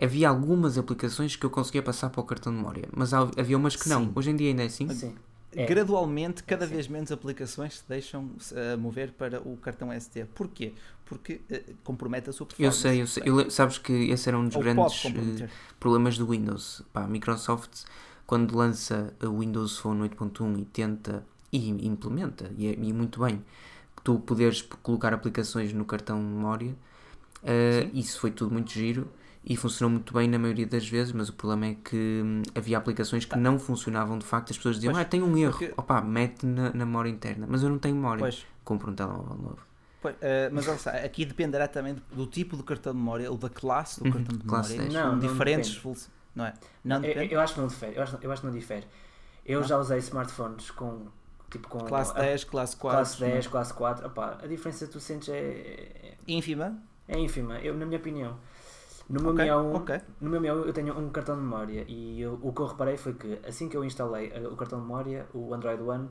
S2: havia algumas aplicações que eu conseguia passar para o cartão de memória, mas havia umas que não. Sim. Hoje em dia ainda é assim?
S3: Sim.
S1: É. Gradualmente, cada vez menos aplicações se deixam uh, mover para o cartão SD. Porquê? Porque uh, compromete a sua
S2: performance. Eu sei, eu sei. Eu, sabes que esse era um dos Ou grandes uh, problemas do Windows. Pá, a Microsoft, quando lança o Windows Phone 8.1 e tenta e implementa, e, é, e muito bem, que tu poderes colocar aplicações no cartão de memória, isso foi tudo muito giro e funcionou muito bem na maioria das vezes, mas o problema é que hum, havia aplicações que ah. não funcionavam de facto. As pessoas diziam, pois, ah, tem um erro, porque... opa, mete na, na memória interna, mas eu não tenho memória, pois. compro um telemóvel novo.
S1: Pois, uh, mas olha aqui dependerá também do tipo de cartão de memória ou da classe do uhum, cartão de memória. Não, não, diferentes,
S3: não, não é? Não eu, eu, acho que não difere, eu acho, eu acho que não difere. Eu não. já usei smartphones com tipo com
S1: classe 10, classe 4.
S3: Classe 10, classe 4. Opa, a diferença que tu sentes é, é
S1: ínfima.
S3: É ínfima, eu, na minha opinião. No meu, okay, okay. no meu eu tenho um cartão de memória e eu, o que eu reparei foi que assim que eu instalei eh, o cartão de memória, o Android One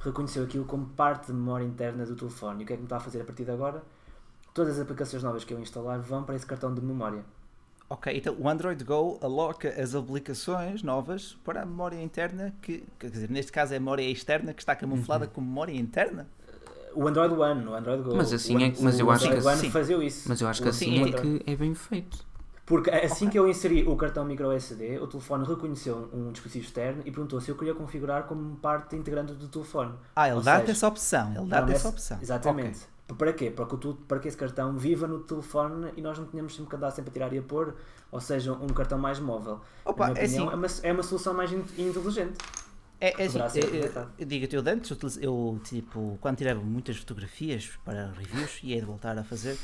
S3: reconheceu aquilo como parte de memória interna do telefone. E o que é que me está a fazer a partir de agora? Todas as aplicações novas que eu instalar vão para esse cartão de memória.
S1: Ok, então o Android Go aloca as aplicações novas para a memória interna, que quer dizer, neste caso é a memória externa que está camuflada uhum. como memória interna?
S3: O Android One, o Android Go.
S2: Mas assim é, mas eu acho que
S3: assim, fazia isso.
S2: Mas eu acho que assim é que é bem feito.
S3: Porque assim okay. que eu inseri o cartão micro SD, o telefone reconheceu um dispositivo externo e perguntou se eu queria configurar como parte integrante do telefone.
S1: Ah, ele dá-te essa opção. Ele dá-te essa opção.
S3: Exatamente. Okay. Para quê? Para que, tu, para que esse cartão viva no telefone e nós não tenhamos sempre que andar sempre a tirar e a pôr, ou seja, um cartão mais móvel.
S1: Opa,
S3: Na minha
S1: é,
S3: opinião,
S1: assim,
S3: é, uma, é uma solução mais inteligente.
S1: É, é assim, eu, digo-te, eu antes, eu, tipo, quando tirava muitas fotografias para reviews e é de voltar a fazer,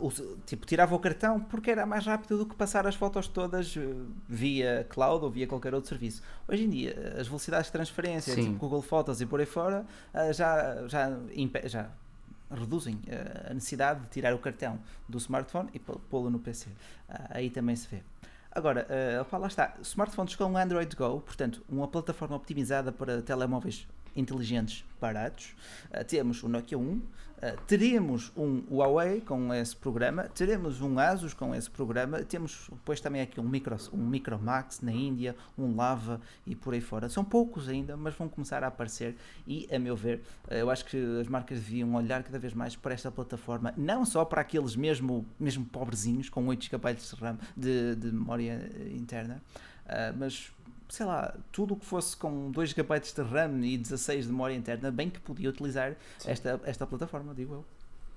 S1: um, tipo, tirava o cartão porque era mais rápido do que passar as fotos todas eh, via cloud ou via qualquer outro serviço. Hoje em dia, as velocidades de transferência, Sim. tipo Google Fotos e por aí fora, uh, já, já, já reduzem uh, a necessidade de tirar o cartão do smartphone e pô-lo no PC. Uh, aí também se vê. Agora, uh, lá está, smartphones com Android Go, portanto, uma plataforma optimizada para telemóveis inteligentes baratos. Uh, temos o Nokia 1, Uh, teremos um Huawei com esse programa, teremos um Asus com esse programa, temos depois também aqui um Micro, um Micro Max na Índia, um Lava e por aí fora. São poucos ainda, mas vão começar a aparecer e, a meu ver, uh, eu acho que as marcas deviam olhar cada vez mais para esta plataforma, não só para aqueles mesmo, mesmo pobrezinhos com 8 GB de RAM de, de memória interna, mas sei lá, tudo o que fosse com 2 GB de RAM e 16 de memória interna, bem que podia utilizar esta, esta plataforma, digo eu.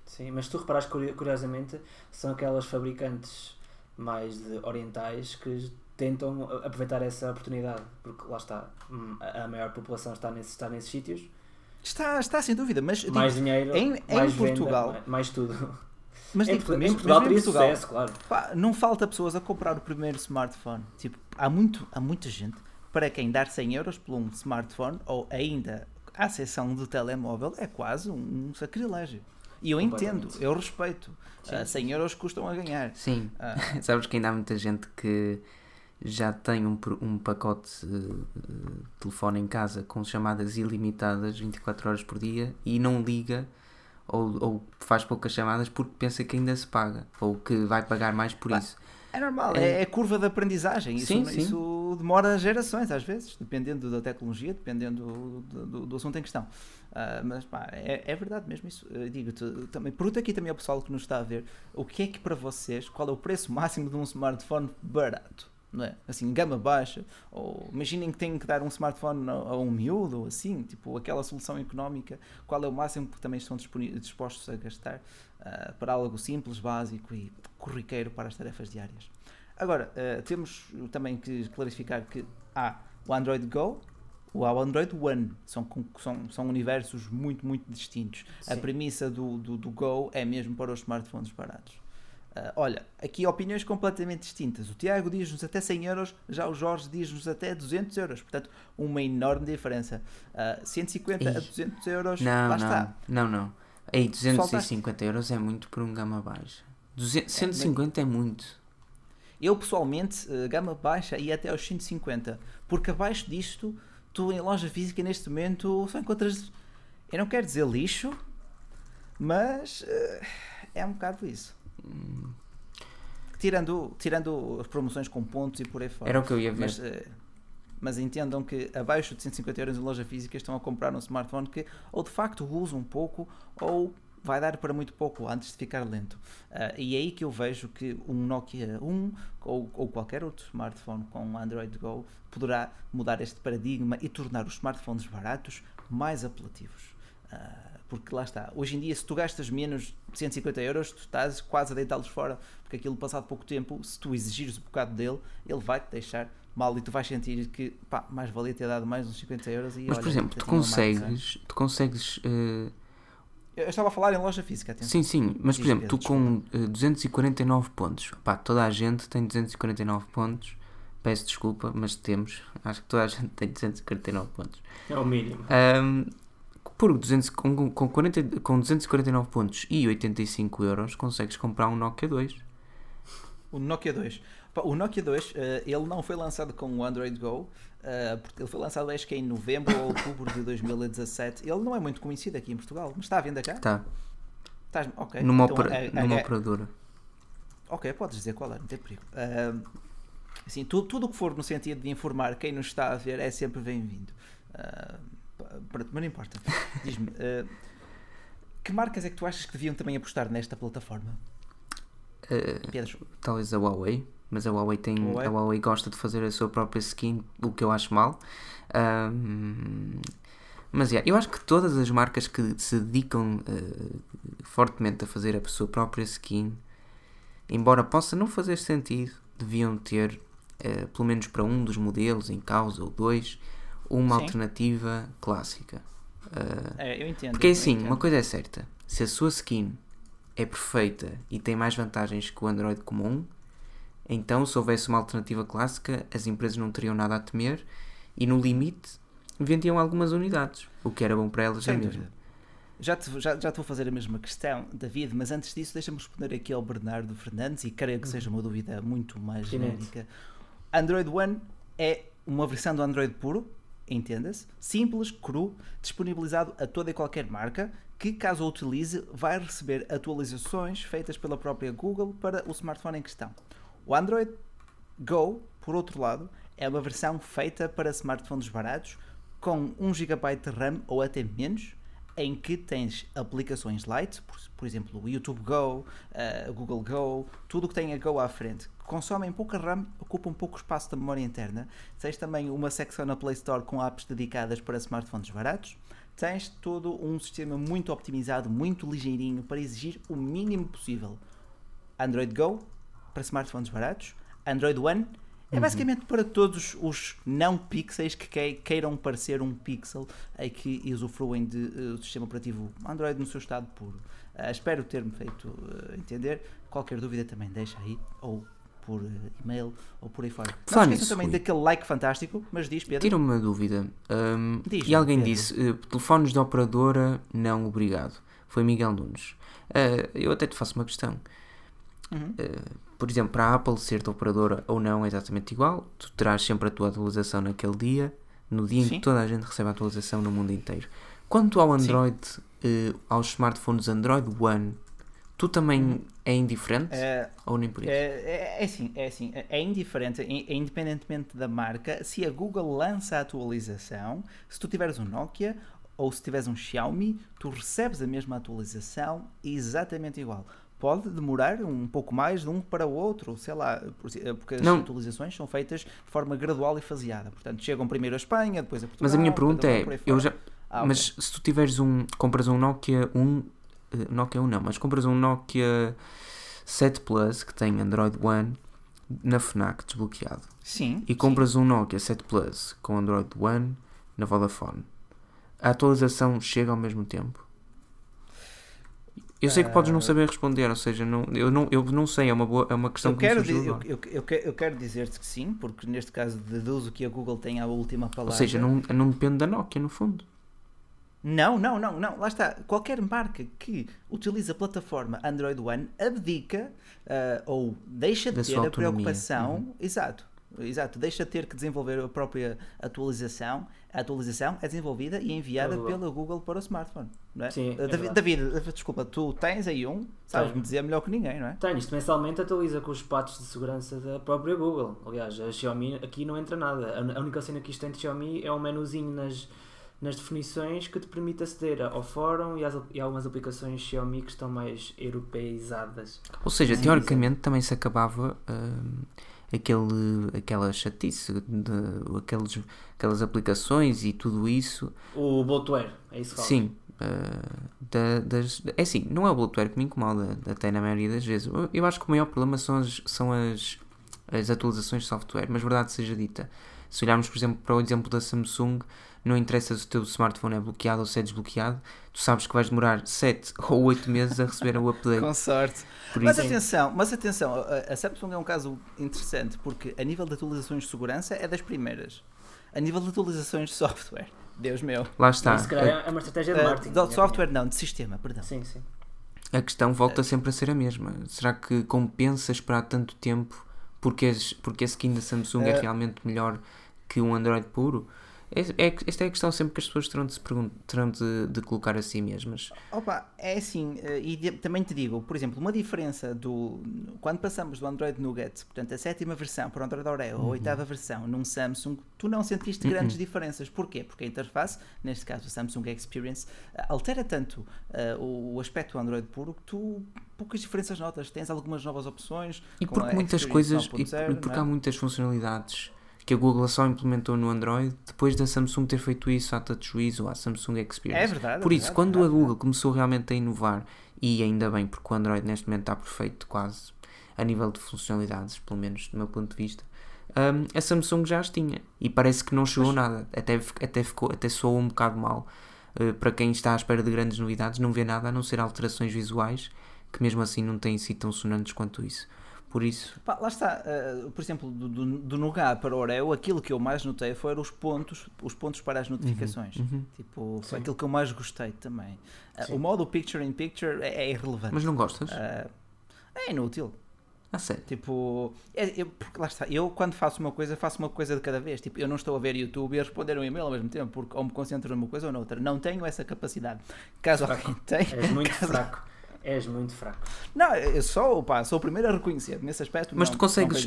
S3: Sim, mas tu reparas curiosamente, são aquelas fabricantes mais orientais que tentam aproveitar essa oportunidade, porque lá está, hum, a maior população está, nesse, está nesses sítios.
S1: Está, está sem dúvida, mas
S3: mais digo, dinheiro,
S1: em,
S3: mais
S1: em Portugal,
S3: venda, mais, tudo.
S1: Mas em, digo, em Portugal teria sucesso, claro. Pá, não falta pessoas a comprar o primeiro smartphone. Tipo, há, muito, há muita gente para quem dar 100 euros por um smartphone ou ainda a seção do telemóvel é quase um, sacrilégio. E eu entendo, eu respeito. Sim, uh, 100 euros custam a ganhar.
S2: Sim. Uh, Sabes que ainda há muita gente que já tem um, um pacote uh, telefone em casa com chamadas ilimitadas 24 horas por dia e não liga ou, ou faz poucas chamadas porque pensa que ainda se paga ou que vai pagar mais por isso.
S1: É normal, é, é curva de aprendizagem. Isso, sim, sim. isso demora gerações, às vezes, dependendo da tecnologia, dependendo do, do, do assunto em questão. Uh, mas pá, é, é, verdade mesmo isso. Digo-te também, pergunta aqui também ao pessoal que nos está a ver o que é que para vocês, qual é o preço máximo de um smartphone barato? Não é? Assim, gama baixa, ou imaginem que têm que dar um smartphone a, a um miúdo, ou assim, tipo aquela solução económica, qual é o máximo que também estão dispostos a gastar uh, para algo simples, básico e corriqueiro para as tarefas diárias. Agora, uh, temos também que clarificar que há o Android Go, o Android One são, são, são universos muito, muito distintos. Sim. A premissa do, do, do, Go é mesmo para os smartphones baratos. Uh, olha, aqui opiniões completamente distintas. O Tiago diz-nos até 100 euros, já o Jorge diz-nos até 200 euros. Portanto, uma enorme diferença. Uh, 150 Ih. a 200 euros,
S2: não,
S1: lá
S2: não,
S1: está.
S2: Não, não. Aí, 250 euros é muito por um gama baixa. 200, 150 é, é muito.
S1: Eu pessoalmente, uh, gama baixa e até aos 150, porque abaixo disto, tu em loja física neste momento só encontras. Eu não quero dizer lixo, mas uh, é um bocado isso. Hum. Tirando, tirando as promoções com pontos e por aí fora.
S2: Era o que eu ia ver.
S1: Mas, uh, mas entendam que abaixo de 150 euros em loja física estão a comprar um smartphone que ou de facto usa um pouco ou vai dar para muito pouco antes de ficar lento. Uh, e é aí que eu vejo que um Nokia 1 ou, ou qualquer outro smartphone com Android Go poderá mudar este paradigma e tornar os smartphones baratos mais apelativos. Uh, porque lá está, hoje em dia, se tu gastas menos de 150 euros, tu estás quase a deitá-los fora, porque aquilo passado pouco tempo, se tu exigires um bocado dele, ele vai-te deixar mal e tu vais sentir que pá, mais valia ter dado mais uns 50 euros. E,
S2: Mas,
S1: olha,
S2: por exemplo, tu consegues, tu consegues. Uh...
S1: Eu estava a falar em loja física, atenção.
S2: Sim, sim, mas por Diz exemplo, tu com uh, 249 pontos, pá, toda a gente tem 249 pontos, peço desculpa, mas temos, acho que toda a gente tem 249 pontos.
S3: É o mínimo.
S2: Um, por 200, com, com, 40, com 249 pontos e 85 euros consegues comprar um Nokia 2.
S1: O Nokia 2. O Nokia 2, uh, eh, ele não foi lançado com o Android Go, uh, porque ele foi lançado acho que em novembro ou outubro de 2017. Ele não é muito conhecido aqui em Portugal, mas está à venda cá?
S2: Está.
S1: Estás, ok.
S2: Numa, então, opera, é, é, numa é, operadora.
S1: Ok, podes dizer qual é, não tem perigo. Uh, assim, tudo, tudo o que for no sentido de informar quem nos está a ver é sempre bem-vindo. Uh, mas não importa. Diz-me, uh, que marcas é que tu achas que deviam também apostar nesta plataforma?
S2: Uh, talvez a Huawei mas a Huawei tem Huawei. a Huawei gosta de fazer a sua própria skin, o que eu acho mal. Um, mas yeah, eu acho que todas as marcas que se dedicam uh, fortemente a fazer a sua própria skin, embora possa não fazer sentido, deviam ter, uh, pelo menos para um dos modelos em causa ou dois, uma Sim. alternativa clássica.
S1: Uh, é, eu entendo.
S2: Porque assim, uma coisa é certa: se a sua skin é perfeita e tem mais vantagens que o Android comum, então, se houvesse uma alternativa clássica, as empresas não teriam nada a temer e, no limite, vendiam algumas unidades, o que era bom para elas Sem mesmo.
S1: Já te, já, já te vou fazer a mesma questão, David, mas antes disso, deixa-me responder aqui ao Bernardo Fernandes e creio que seja uma dúvida muito mais genérica. Android One é uma versão do Android puro, entenda-se, simples, cru, disponibilizado a toda e qualquer marca, que caso o utilize, vai receber atualizações feitas pela própria Google para o smartphone em questão. O Android Go, por outro lado, é uma versão feita para smartphones baratos com 1 GB de RAM ou até menos, em que tens aplicações light, por, por exemplo, o YouTube Go, uh, Google Go, tudo o que tem a Go à frente, que consomem pouca RAM, ocupam pouco espaço da memória interna. Tens também uma secção na Play Store com apps dedicadas para smartphones baratos. Tens todo um sistema muito optimizado, muito ligeirinho, para exigir o mínimo possível. Android Go para smartphones baratos. Android One é uhum. basicamente uhum. para todos os não pixels que queiram parecer um pixel e que usufruem do uh, sistema operativo Android no seu estado puro. Uh, espero ter-me feito uh, entender. Qualquer dúvida também deixa aí, ou por e-mail, ou por aí fora. Não esqueçam também daquele like fantástico, mas diz Pedro.
S2: Tira uma dúvida. Um, e alguém Pedro. disse: telefones de operadora, não obrigado. Foi Miguel Nunes. eu até te faço uma questão. Uhum por exemplo, para a Apple ser tua operadora ou não é exatamente igual, tu terás sempre a tua atualização naquele dia, no dia Sim. em que toda a gente recebe a atualização no mundo inteiro. Quanto ao Android, uh, aos smartphones Android One, tu também hum. é indiferente? É, ou nem por isso?
S1: É, é, é assim, é assim, é indiferente, é, é, independentemente da marca. Se a Google lança a atualização, se tu tiveres um Nokia ou se tiveres um Xiaomi, tu recebes a mesma atualização exatamente igual pode demorar um pouco mais de um para o outro, sei lá, porque as não. atualizações são feitas de forma gradual e faseada. Portanto, chegam primeiro a Espanha, depois a Portugal.
S2: Mas a minha pergunta é, eu já, ah, mas okay. se tu tiveres um, compras um Nokia 1, eh, Nokia 1 não, mas compras um Nokia 7 Plus que tem Android One na Fnac desbloqueado.
S1: Sim.
S2: E compras sim. um Nokia 7 Plus com Android One na Vodafone. A atualização chega ao mesmo tempo? Eu sei que podes não ah, saber responder, ou seja, não, eu, não, eu não sei, é uma, boa, é uma questão
S1: eu que quero, me eu, eu, eu, eu quero dizer-te que sim, porque neste caso deduzo que a Google tem a última palavra.
S2: Ou seja, não, não depende da Nokia, no fundo.
S1: Não, não, não, não. Lá está. Qualquer marca que utiliza a plataforma Android One abdica uh, ou deixa de da ter a preocupação. Uhum. Exato Exato, deixa de ter que desenvolver a própria atualização. A atualização é desenvolvida e enviada pela Google para o smartphone. Não é?
S3: Sim, é
S1: David, David, desculpa, tu tens aí um, sabes-me dizer melhor que ninguém, não é?
S3: Tenho, isto mensalmente atualiza com os patos de segurança da própria Google. Aliás, a Xiaomi aqui não entra nada. A única cena que isto tem de Xiaomi é um menuzinho nas, nas definições que te permite aceder ao fórum e, às, e algumas aplicações Xiaomi que estão mais europeizadas.
S2: Ou seja, teoricamente também se acabava. Hum, aquele, aquela chatice, de, aqueles, aquelas aplicações e tudo isso.
S3: O Boltware, é isso que
S2: Sim, Uh, da, das, é assim, não é o bloatware que me incomoda, até na maioria das vezes. Eu, eu acho que o maior problema são as, são as, as atualizações de software, mas verdade seja dita. Se olharmos, por exemplo, para o exemplo da Samsung, não interessa se o teu smartphone é bloqueado ou se é desbloqueado, tu sabes que vais demorar 7 ou 8 meses a receber o update.
S1: Com sorte. Por mas isso... atenção, mas atenção, a Samsung é um caso interessante porque a nível de atualizações de segurança é das primeiras. A nível de atualizações de software, Deus meu.
S2: Lá está.
S3: Isso é uma estratégia de marketing.
S1: Uh, de software não, de sistema, perdão.
S3: Sim, sim.
S2: A questão volta sempre a ser a mesma. Será que compensa esperar tanto tempo porque, porque a skin da Samsung uh, é realmente melhor que um Android puro? É, é, esta é a questão sempre que as pessoas terão de, se terão de, de colocar a si mesmas.
S1: Opa, é assim, eh, e de, também te digo, por exemplo, uma diferença do. Quando passamos do Android Nougat, portanto, a sétima versão para o Android Oreo, uhum. a oitava versão num Samsung, tu não sentiste grandes uhum. diferenças. Porquê? Porque a interface, neste caso o Samsung Experience, eh, altera tanto uh, o, o aspecto do Android puro que tu poucas diferenças notas. Tens algumas novas opções.
S2: E porque muitas coisas, e, e porque há é? muitas funcionalidades que a Google só implementou no Android depois da Samsung ter feito isso à TouchWiz ou à Samsung Experience.
S1: É verdade.
S2: Por
S1: é
S2: isso,
S1: verdade,
S2: quando
S1: é
S2: a Google começou realmente a inovar, e ainda bem, porque o Android neste momento está perfeito quase a nível de funcionalidades, pelo menos do meu ponto de vista, um, a Samsung já as tinha e parece que não chegou Mas... nada, até, até, ficou, até soou um bocado mal. Uh, para quem está à espera de grandes novidades, não vê nada a não ser alterações visuais que, mesmo assim, não têm sido tão sonantes quanto isso. Por isso.
S1: Pá, lá está, uh, por exemplo, do, do, do para o Oreo, aquilo que eu mais notei foram os pontos, os pontos para as notificações. Uhum, uhum. Tipo, foi Sim. aquilo que eu mais gostei também. Uh, o modo Picture in Picture é, é irrelevante.
S2: Mas não gostas?
S1: Uh, é inútil.
S2: Ah, sério?
S1: Tipo, é, eu, porque lá está, eu quando faço uma coisa, faço uma coisa de cada vez. Tipo, eu não estou a ver YouTube e a responder um e-mail ao mesmo tempo, porque ou me concentro numa coisa ou noutra. Não tenho essa capacidade. Caso alguém tenha.
S3: És muito caso, fraco. És muito fraco.
S1: Não, eu sou, pá, sou o primeiro a reconhecer nesse aspecto.
S2: Mas não, tu consegues.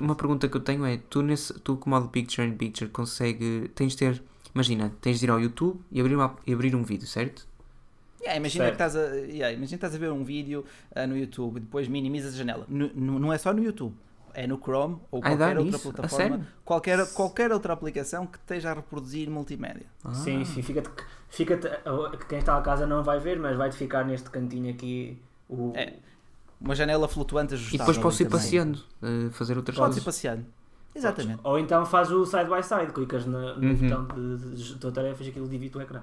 S2: Uma pergunta que eu tenho é: tu, nesse, tu como modo Picture in Picture, consegue. Tens de ter. Imagina, tens de ir ao YouTube e abrir, uma, e abrir um vídeo, certo?
S1: Yeah, imagina certo. que estás a, yeah, imagina que estás a ver um vídeo uh, no YouTube e depois minimizas a janela. não é só no YouTube é no Chrome ou qualquer outra isso? plataforma, qualquer, qualquer outra aplicação que esteja a reproduzir multimédia.
S3: Ah. Sim, sim, fica-te, fica quem está a casa não vai ver, mas vai-te ficar neste cantinho aqui o...
S1: É, uma janela flutuante ajustável.
S2: E depois posso ir passeando, uh, fazer outras
S1: Podes
S2: coisas.
S1: ir passeando. Exatamente.
S3: Ou então faz o side by side, clicas no, no uhum. botão de, de, de, tarefas e aquilo divide o ecrã.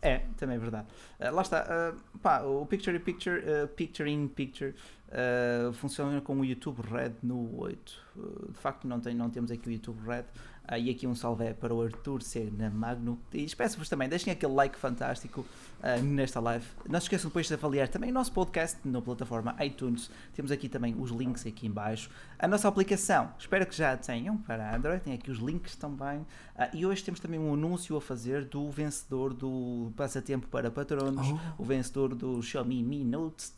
S1: É, também é verdade. Uh, lá está. Uh, pá, o Picture in Picture, uh, Picture in Picture funciona com o YouTube Red no 8. de facto, não, tem, não temos aqui o YouTube Red. Uh, e aqui um salve para o Arthur C na Magno. E peço-vos também, deixem aquele like fantástico uh, nesta live. Não se esqueçam depois de avaliar também o nosso podcast na plataforma iTunes. Temos aqui também os links aqui em baixo. A nossa aplicação, espero que já tenham para Android, tem aqui os links também. Uh, e hoje temos também um anúncio a fazer do vencedor do passatempo para patronos, oh. o vencedor do Xiaomi Mi Note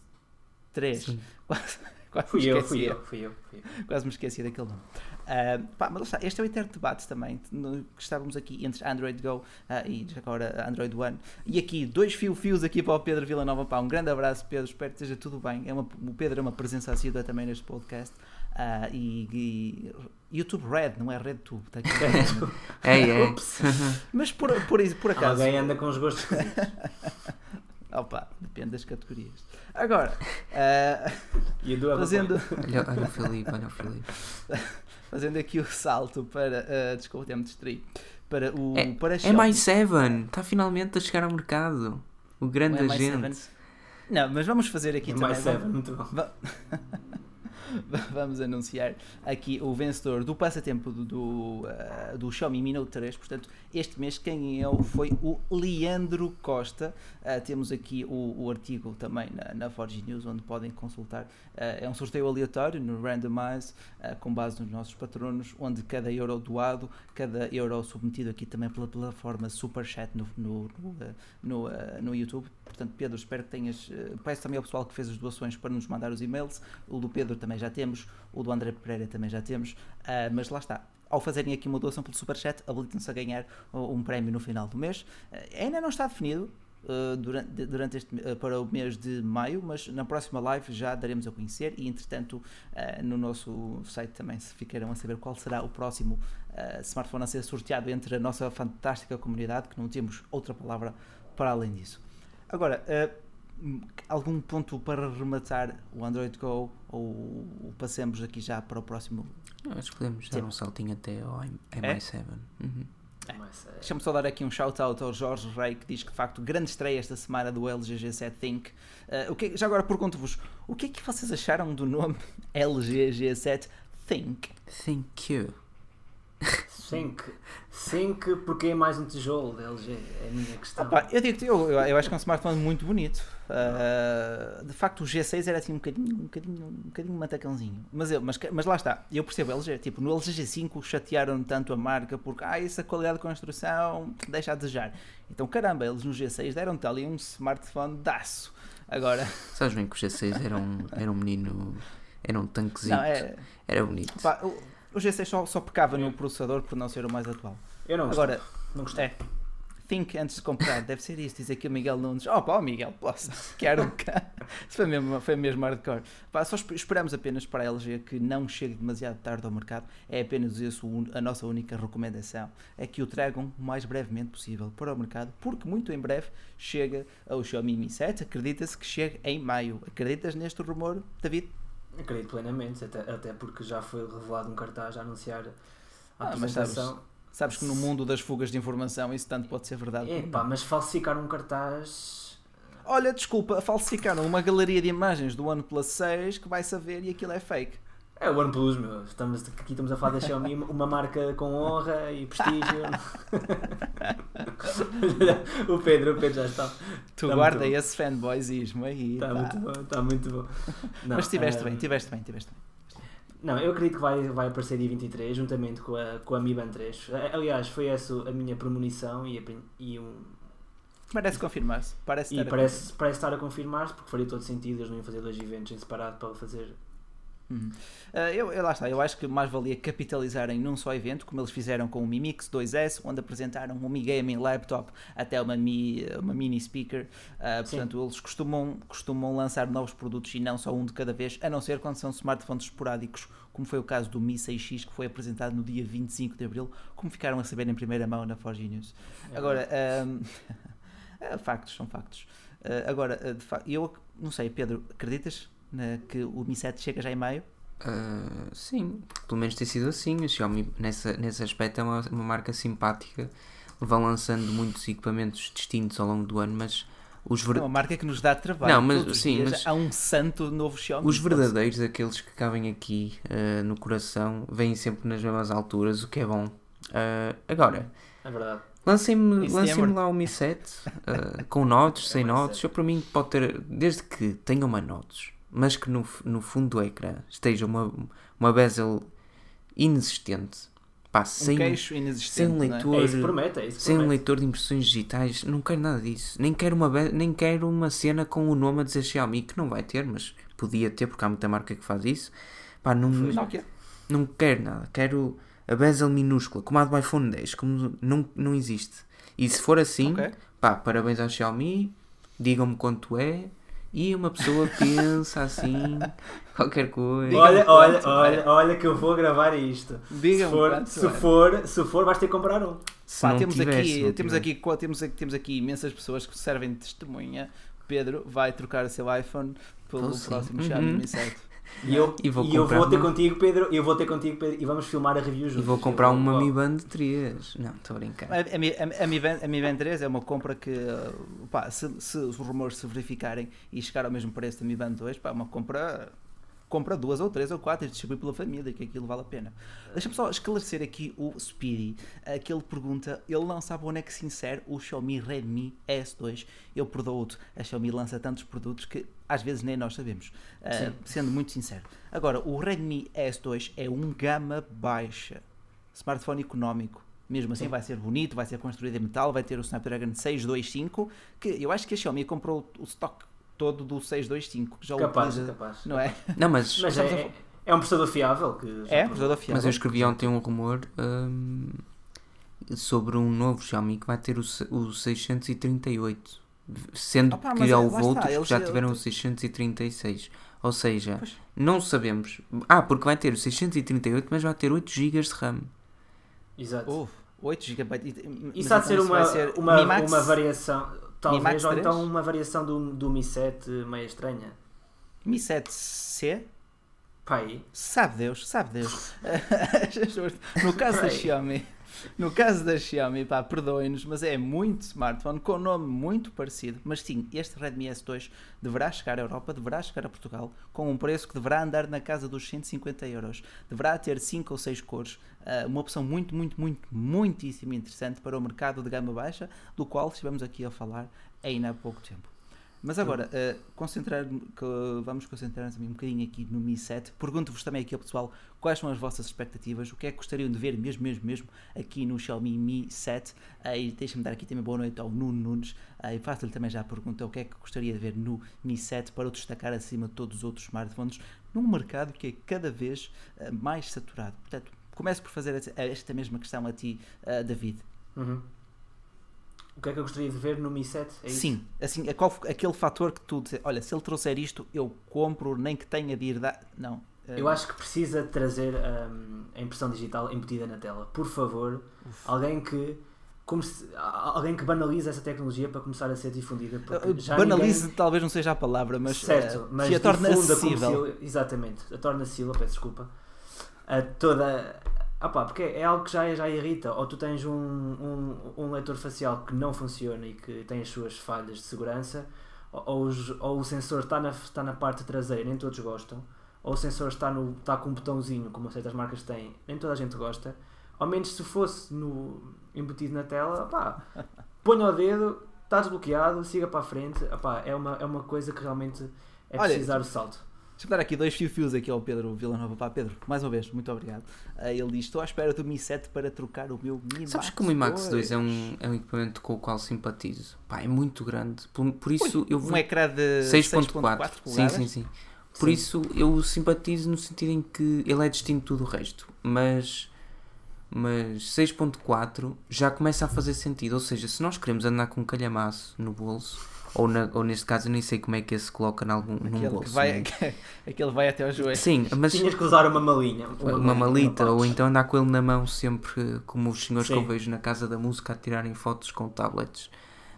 S1: 3.
S3: Quase fui eu, fui eu, fui eu, fui eu.
S1: Quase me esqueci daquele nome. Uh, pá, mas está, este é o eterno debate também, no, que estávamos aqui entre Android Go uh, e agora Android One. E aqui, dois fio-fios aqui para o Pedro Villanova. Pá, um grande abraço, Pedro, espero que esteja tudo bem. É uma, o Pedro é uma presença assídua também neste podcast. Uh, e, e, YouTube Red, não é RedTube. Tá aqui,
S2: é, é.
S1: Mas por, por, por acaso.
S3: Alguém anda com os gostos
S1: Opa, depende das categorias. Agora, uh, fazendo.
S2: olha, olha o Felipe, olha o Felipe.
S1: fazendo aqui o salto para. Uh, desculpa, até me distraí. Para o.
S2: É,
S1: para
S2: é mais 7 está finalmente a chegar ao mercado. O grande é agente.
S1: Não, mas vamos fazer aqui
S3: é
S1: também.
S3: Mais 7, muito bom.
S1: vamos anunciar aqui o vencedor do passatempo do, do, uh, do Xiaomi Mi Note 3. Portanto, este mês quem é foi o Leandro Costa. Uh, temos aqui o, o artigo também na, na News, onde podem consultar. Uh, é um sorteio aleatório no Randomize, com base nos nossos patronos, onde cada euro doado, cada euro submetido aqui também pela plataforma Superchat no, no, no, no YouTube. Portanto, Pedro, espero que tenhas. Peço também ao pessoal que fez as doações para nos mandar os e-mails. O do Pedro também já temos, o do André Pereira também já temos, uh, mas lá está. Ao fazerem aqui uma doação pelo Superchat, habilitam-se a ganhar um prémio no final do mês. Uh, ainda não está definido, Uh, durante, durante este, uh, para o mês de maio, mas na próxima live já daremos a conhecer e entretanto uh, no nosso site também se ficarão a saber qual será o próximo smartphone a ser sorteado entre a nossa fantástica comunidade, que não temos outra palavra para além disso. Agora, algum ponto para rematar o Android Go ou passemos aqui já para o próximo?
S2: acho que podemos dar um saltinho até ao MI7. É? Uhum.
S1: É. Deixa-me só dar aqui um shout-out ao Jorge Rey que diz que de facto grande estreia esta semana do LG G7 Think. Uh, o que, já agora pergunto-vos, o que é que vocês acharam do nome LG G7 Think?
S2: Thank you.
S3: Think. Think porque é mais um tijolo da LG, é a minha questão.
S1: Opa, eu digo eu, eu acho que é um smartphone muito bonito. Uh, de facto, o G6 era assim um bocadinho, um bocadinho, um bocadinho matacãozinho. Mas, eu, mas, mas lá está, eu percebo a LG. Tipo, no LG G5 chatearam tanto a marca porque ah, essa qualidade de construção deixa a desejar. Então, caramba, eles no G6 deram-te ali um smartphone daço. Agora.
S2: Sabes bem que o G6 era um, era um menino. Era um tanquezinho. É... Era bonito.
S1: Pá, o G6 só, só pecava no processador por não ser o mais atual.
S3: Eu não
S1: Agora,
S3: não gostei.
S1: É, think antes de comprar, deve ser isto. Diz aqui o Miguel Nunes: Oh, pá, Miguel, posso, quero um foi mesmo, foi mesmo hardcore. Pá, só esperamos apenas para a LG que não chegue demasiado tarde ao mercado. É apenas isso a nossa única recomendação: é que o tragam o mais brevemente possível para o mercado, porque muito em breve chega o Xiaomi Mi 7. Acredita-se que chega em maio. Acreditas neste rumor, David?
S3: Acredito plenamente, até, até porque já foi revelado um cartaz a anunciar a ah, apresentação.
S1: Sabes, que no mundo das fugas de informação isso tanto pode ser verdade.
S3: É pá, mas falsificar um cartaz.
S1: Olha, desculpa, falsificaram uma galeria de imagens do OnePlus 6 que vai saber e aquilo é fake.
S3: É o OnePlus, meu. Estamos, aqui estamos a falar da Xiaomi, uma marca com honra e prestígio. o Pedro, o Pedro já está.
S1: Tu está guarda esse fanboyismo aí.
S3: Está muito bom, está muito bom.
S1: Não, Mas estiveste uh, bem, estiveste bem, estiveste bem.
S3: Não, eu acredito que vai, vai aparecer dia 23, juntamente com a, com a Mi Band 3. Aliás, foi essa a minha premonição e, a, e um.
S1: Parece confirmar-se. Parece,
S3: e parece, parece estar a confirmar-se, porque faria todo sentido eles não iam fazer dois eventos em separado para fazer
S1: Uhum. Uh, eu, eu, lá está, eu acho que mais valia capitalizarem num só evento, como eles fizeram com o Mi Mix 2S, onde apresentaram um Mi Gaming Laptop até uma, Mi, uma mini speaker. Uh, portanto, eles costumam, costumam lançar novos produtos e não só um de cada vez, a não ser quando são smartphones esporádicos, como foi o caso do Mi 6X, que foi apresentado no dia 25 de abril, como ficaram a saber em primeira mão na Forge News. É agora, é, factos são factos. Uh, agora, de facto, eu não sei, Pedro, acreditas? Né, que o Mi 7 chega já em maio?
S2: Uh, sim, pelo menos tem sido assim. A Xiaomi, nessa, nesse aspecto, é uma, uma marca simpática. Vão lançando muitos equipamentos distintos ao longo do ano, mas os
S1: ver... É uma marca que nos dá trabalho. Não, mas, sim, mas há um santo novo Xiaomi.
S2: Os verdadeiros, aqueles que cabem aqui uh, no coração, vêm sempre nas mesmas alturas, o que é bom. Uh, agora,
S3: é verdade.
S2: Lancem-me lancem lá o Mi 7 uh, com notes, sem notes. Eu, para mim, pode ter, desde que tenha uma notes mas que no, no fundo do ecrã esteja uma, uma bezel inexistente. Pá, sem, um
S1: queixo inexistente.
S2: Sem um leitor, é?
S3: É isso promete, é isso
S2: sem um leitor de impressões digitais, não quero nada disso. Nem quero, uma, nem quero uma cena com o nome a dizer Xiaomi, que não vai ter, mas podia ter, porque há muita marca que faz isso. Pá, não, não, não quero nada. Quero a bezel minúscula, como a do iPhone 10, como não, não existe. E se for assim, okay. pá, parabéns à Xiaomi, digam-me quanto é, e uma pessoa pensa assim, qualquer coisa.
S3: Olha, olha, olha, olha que eu vou gravar isto. Diga se for, se for, se for, vais ter que comprar um.
S1: Pá, temos, tivesse, aqui, temos, aqui, temos, aqui, temos aqui imensas pessoas que servem de testemunha. Pedro vai trocar o seu iPhone pelo oh, próximo Xiaomi uhum. Mi 7.
S3: E eu, e vou, e eu vou ter uma... contigo, Pedro, eu vou ter contigo, Pedro, e vamos filmar a review juntos.
S2: E vou comprar uma vou... Mi Band 3. Não, estou a brincar.
S1: A, a, Mi, a, a, Mi Band, a Mi Band 3 é uma compra que, pá, se, se os rumores se verificarem e chegar ao mesmo preço da Mi Band 2, pá, é uma compra compra duas ou três ou quatro e distribui pela família, que aquilo vale a pena. Deixa-me só esclarecer aqui o Speedy, que ele pergunta, ele não sabe onde é que se insere o Xiaomi Redmi S2. Eu perdoo-te, a Xiaomi lança tantos produtos que às vezes nem nós sabemos, uh, sendo muito sincero. Agora, o Redmi S2 é um gama baixa, smartphone económico. Mesmo assim, Sim. vai ser bonito, vai ser construído em metal, vai ter o Snapdragon 625, que eu acho que a Xiaomi comprou o stock todo do 625, que já
S3: capaz, utiliza, capaz.
S1: não é?
S2: Não, mas,
S3: mas é, é, é, um processador fiável que
S1: é um processador fiável.
S2: Mas eu escrevi ontem um rumor um, sobre um novo Xiaomi que vai ter o, o 638, sendo Opa, que há outros que já tiveram o 636. Ou seja, pois. não sabemos. Ah, porque vai ter o 638, mas vai ter 8 GB de RAM.
S3: Exato.
S1: Uh, 8 GB.
S3: Isso há de ser uma, ser uma, uma variação talvez, ou então uma variação do, do Mi 7 meio estranha.
S1: Mi 7C?
S3: Pai.
S1: Sabe Deus, sabe Deus. no caso da Xiaomi, no caso da Xiaomi, pá, perdoem-nos, mas é muito smartphone com um nome muito parecido. Mas sim, este Redmi S2 deverá chegar à Europa, deverá chegar a Portugal, com um preço que deverá andar na casa dos 150 euros. Deverá ter 5 ou 6 cores, ah, uma opção muito, muito, muito, muitíssimo interessante para o mercado de gama baixa, do qual estivemos aqui a falar ainda há pouco tempo. Mas agora, uh, concentrar, vamos concentrar-nos um bocadinho aqui no Mi 7. Pergunto-vos também aqui ao pessoal quais são as vossas expectativas, o que é que gostariam de ver mesmo, mesmo, mesmo aqui no Xiaomi Mi 7. Uh, e deixem-me dar aqui também boa noite ao Nuno Nunes uh, e faço-lhe também já a pergunta o que é que gostaria de ver no Mi 7 para o destacar acima de todos os outros smartphones num mercado que é cada vez uh, mais saturado. Portanto, começo por fazer esta mesma questão a ti, David.
S3: Uhum. O que é que eu gostaria de ver no Mi 7? É
S1: Sim, assim, é qual, aquele fator que tu dizes, olha, se ele trouxer isto, eu compro, nem que tenha de ir dar. Não.
S3: Eu acho que precisa trazer um, a impressão digital embutida na tela. Por favor, Uf. alguém que se, alguém que banaliza essa tecnologia para começar a ser difundida.
S1: Banalize ninguém... talvez não seja a palavra, mas,
S3: certo, uh, mas que a torna acessível. Exatamente, a torna acessível, peço desculpa. A toda ah pá, porque é algo que já, já irrita. Ou tu tens um, um, um leitor facial que não funciona e que tem as suas falhas de segurança, ou, ou, os, ou o sensor está na, está na parte traseira, nem todos gostam, ou o sensor está, no, está com um botãozinho, como certas marcas têm, nem toda a gente gosta. Ao menos se fosse no, embutido na tela, pá, ponha o dedo, está desbloqueado, siga para a frente. Pá, é, uma, é uma coisa que realmente é precisar o salto.
S1: Deixa-me dar aqui dois fios aqui ao Pedro Villanova. Pá, Pedro, mais uma vez, muito obrigado. Uh, ele diz: Estou à espera do Mi 7 para trocar o meu Mi Max
S2: Sabes que o Mi Max 2, 2 é, um, é um equipamento com o qual simpatizo. Pá, é muito grande. Por, por isso Ui, eu
S1: Um ecrã de 6.4
S2: Sim, sim, sim. Por sim. isso eu simpatizo no sentido em que ele é distinto de tudo o resto. Mas mas 6.4 já começa a fazer sentido. Ou seja, se nós queremos andar com um calhamaço no bolso, ou, na, ou neste caso eu nem sei como é que esse se coloca em algum, aquele num bolso.
S1: Vai, né? aquele vai até ao joelho.
S2: Sim, mas.
S3: Tinhas que usar uma malinha.
S2: Uma, uma malita, ou então andar com ele na mão sempre, como os senhores Sim. que eu vejo na casa da música a tirarem fotos com tablets.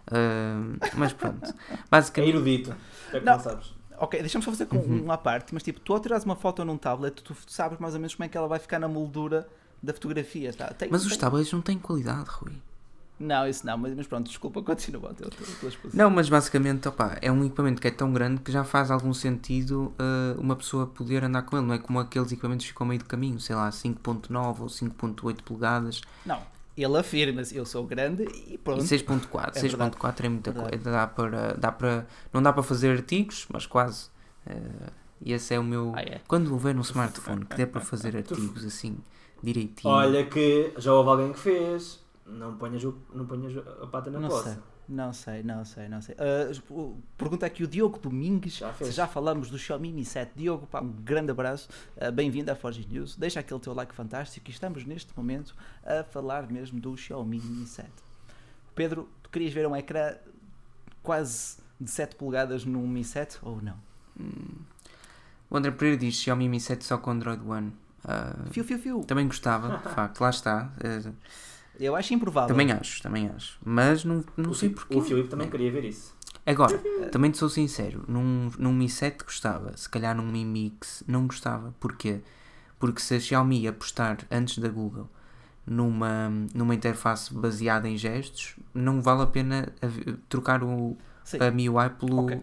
S2: Uh, mas pronto.
S3: Basicamente. É erudito. É que não, não sabes.
S1: Ok, deixa-me só fazer com uhum. uma parte, mas tipo, tu ao tirares uma foto num tablet, tu sabes mais ou menos como é que ela vai ficar na moldura da fotografia. Tá?
S2: Tem, mas tem... os tablets não têm qualidade, Rui.
S1: Não, isso não, mas, mas pronto, desculpa, continua a tua,
S2: Não, mas basicamente opa, é um equipamento que é tão grande que já faz algum sentido uh, uma pessoa poder andar com ele, não é como aqueles equipamentos que ficam meio do caminho, sei lá, 5.9 ou 5.8 polegadas.
S1: Não, ele afirma-se, eu sou grande e pronto.
S2: E 6.4, é 6.4 é muita coisa, dá para, dá para, não dá para fazer artigos, mas quase. Uh, e esse é o meu. Ah, é? Quando houver um smartphone que dê para fazer artigos assim direitinho.
S3: Olha que já houve alguém que fez não ponhas, o, não ponhas a pata na
S1: não
S3: poça.
S1: Sei. Não sei, não sei, não sei. Uh, pergunta aqui o Diogo Domingues já se já falamos do Xiaomi Mi 7. Diogo, pá, um grande abraço, uh, bem-vindo à Forge News. Deixa aquele teu like fantástico e estamos neste momento a falar mesmo do Xiaomi Mi 7. Pedro, tu querias ver um ecrã quase de 7 polegadas num Mi 7 ou não? Hum.
S2: O André Pereira diz Xiaomi Mi 7 só com Android One. Uh,
S1: fio, fio, fio.
S2: Também gostava, de facto, lá está. Uh,
S1: eu acho improvável.
S2: Também acho, também acho. Mas não, não
S3: o
S2: sei porquê.
S3: O Filipe também queria ver isso.
S2: Agora, também te sou sincero, num, num Mi 7 gostava, se calhar num Mi Mix não gostava. Porquê? Porque se a Xiaomi apostar antes da Google numa, numa interface baseada em gestos, não vale a pena trocar o, a MIUI pelo, okay.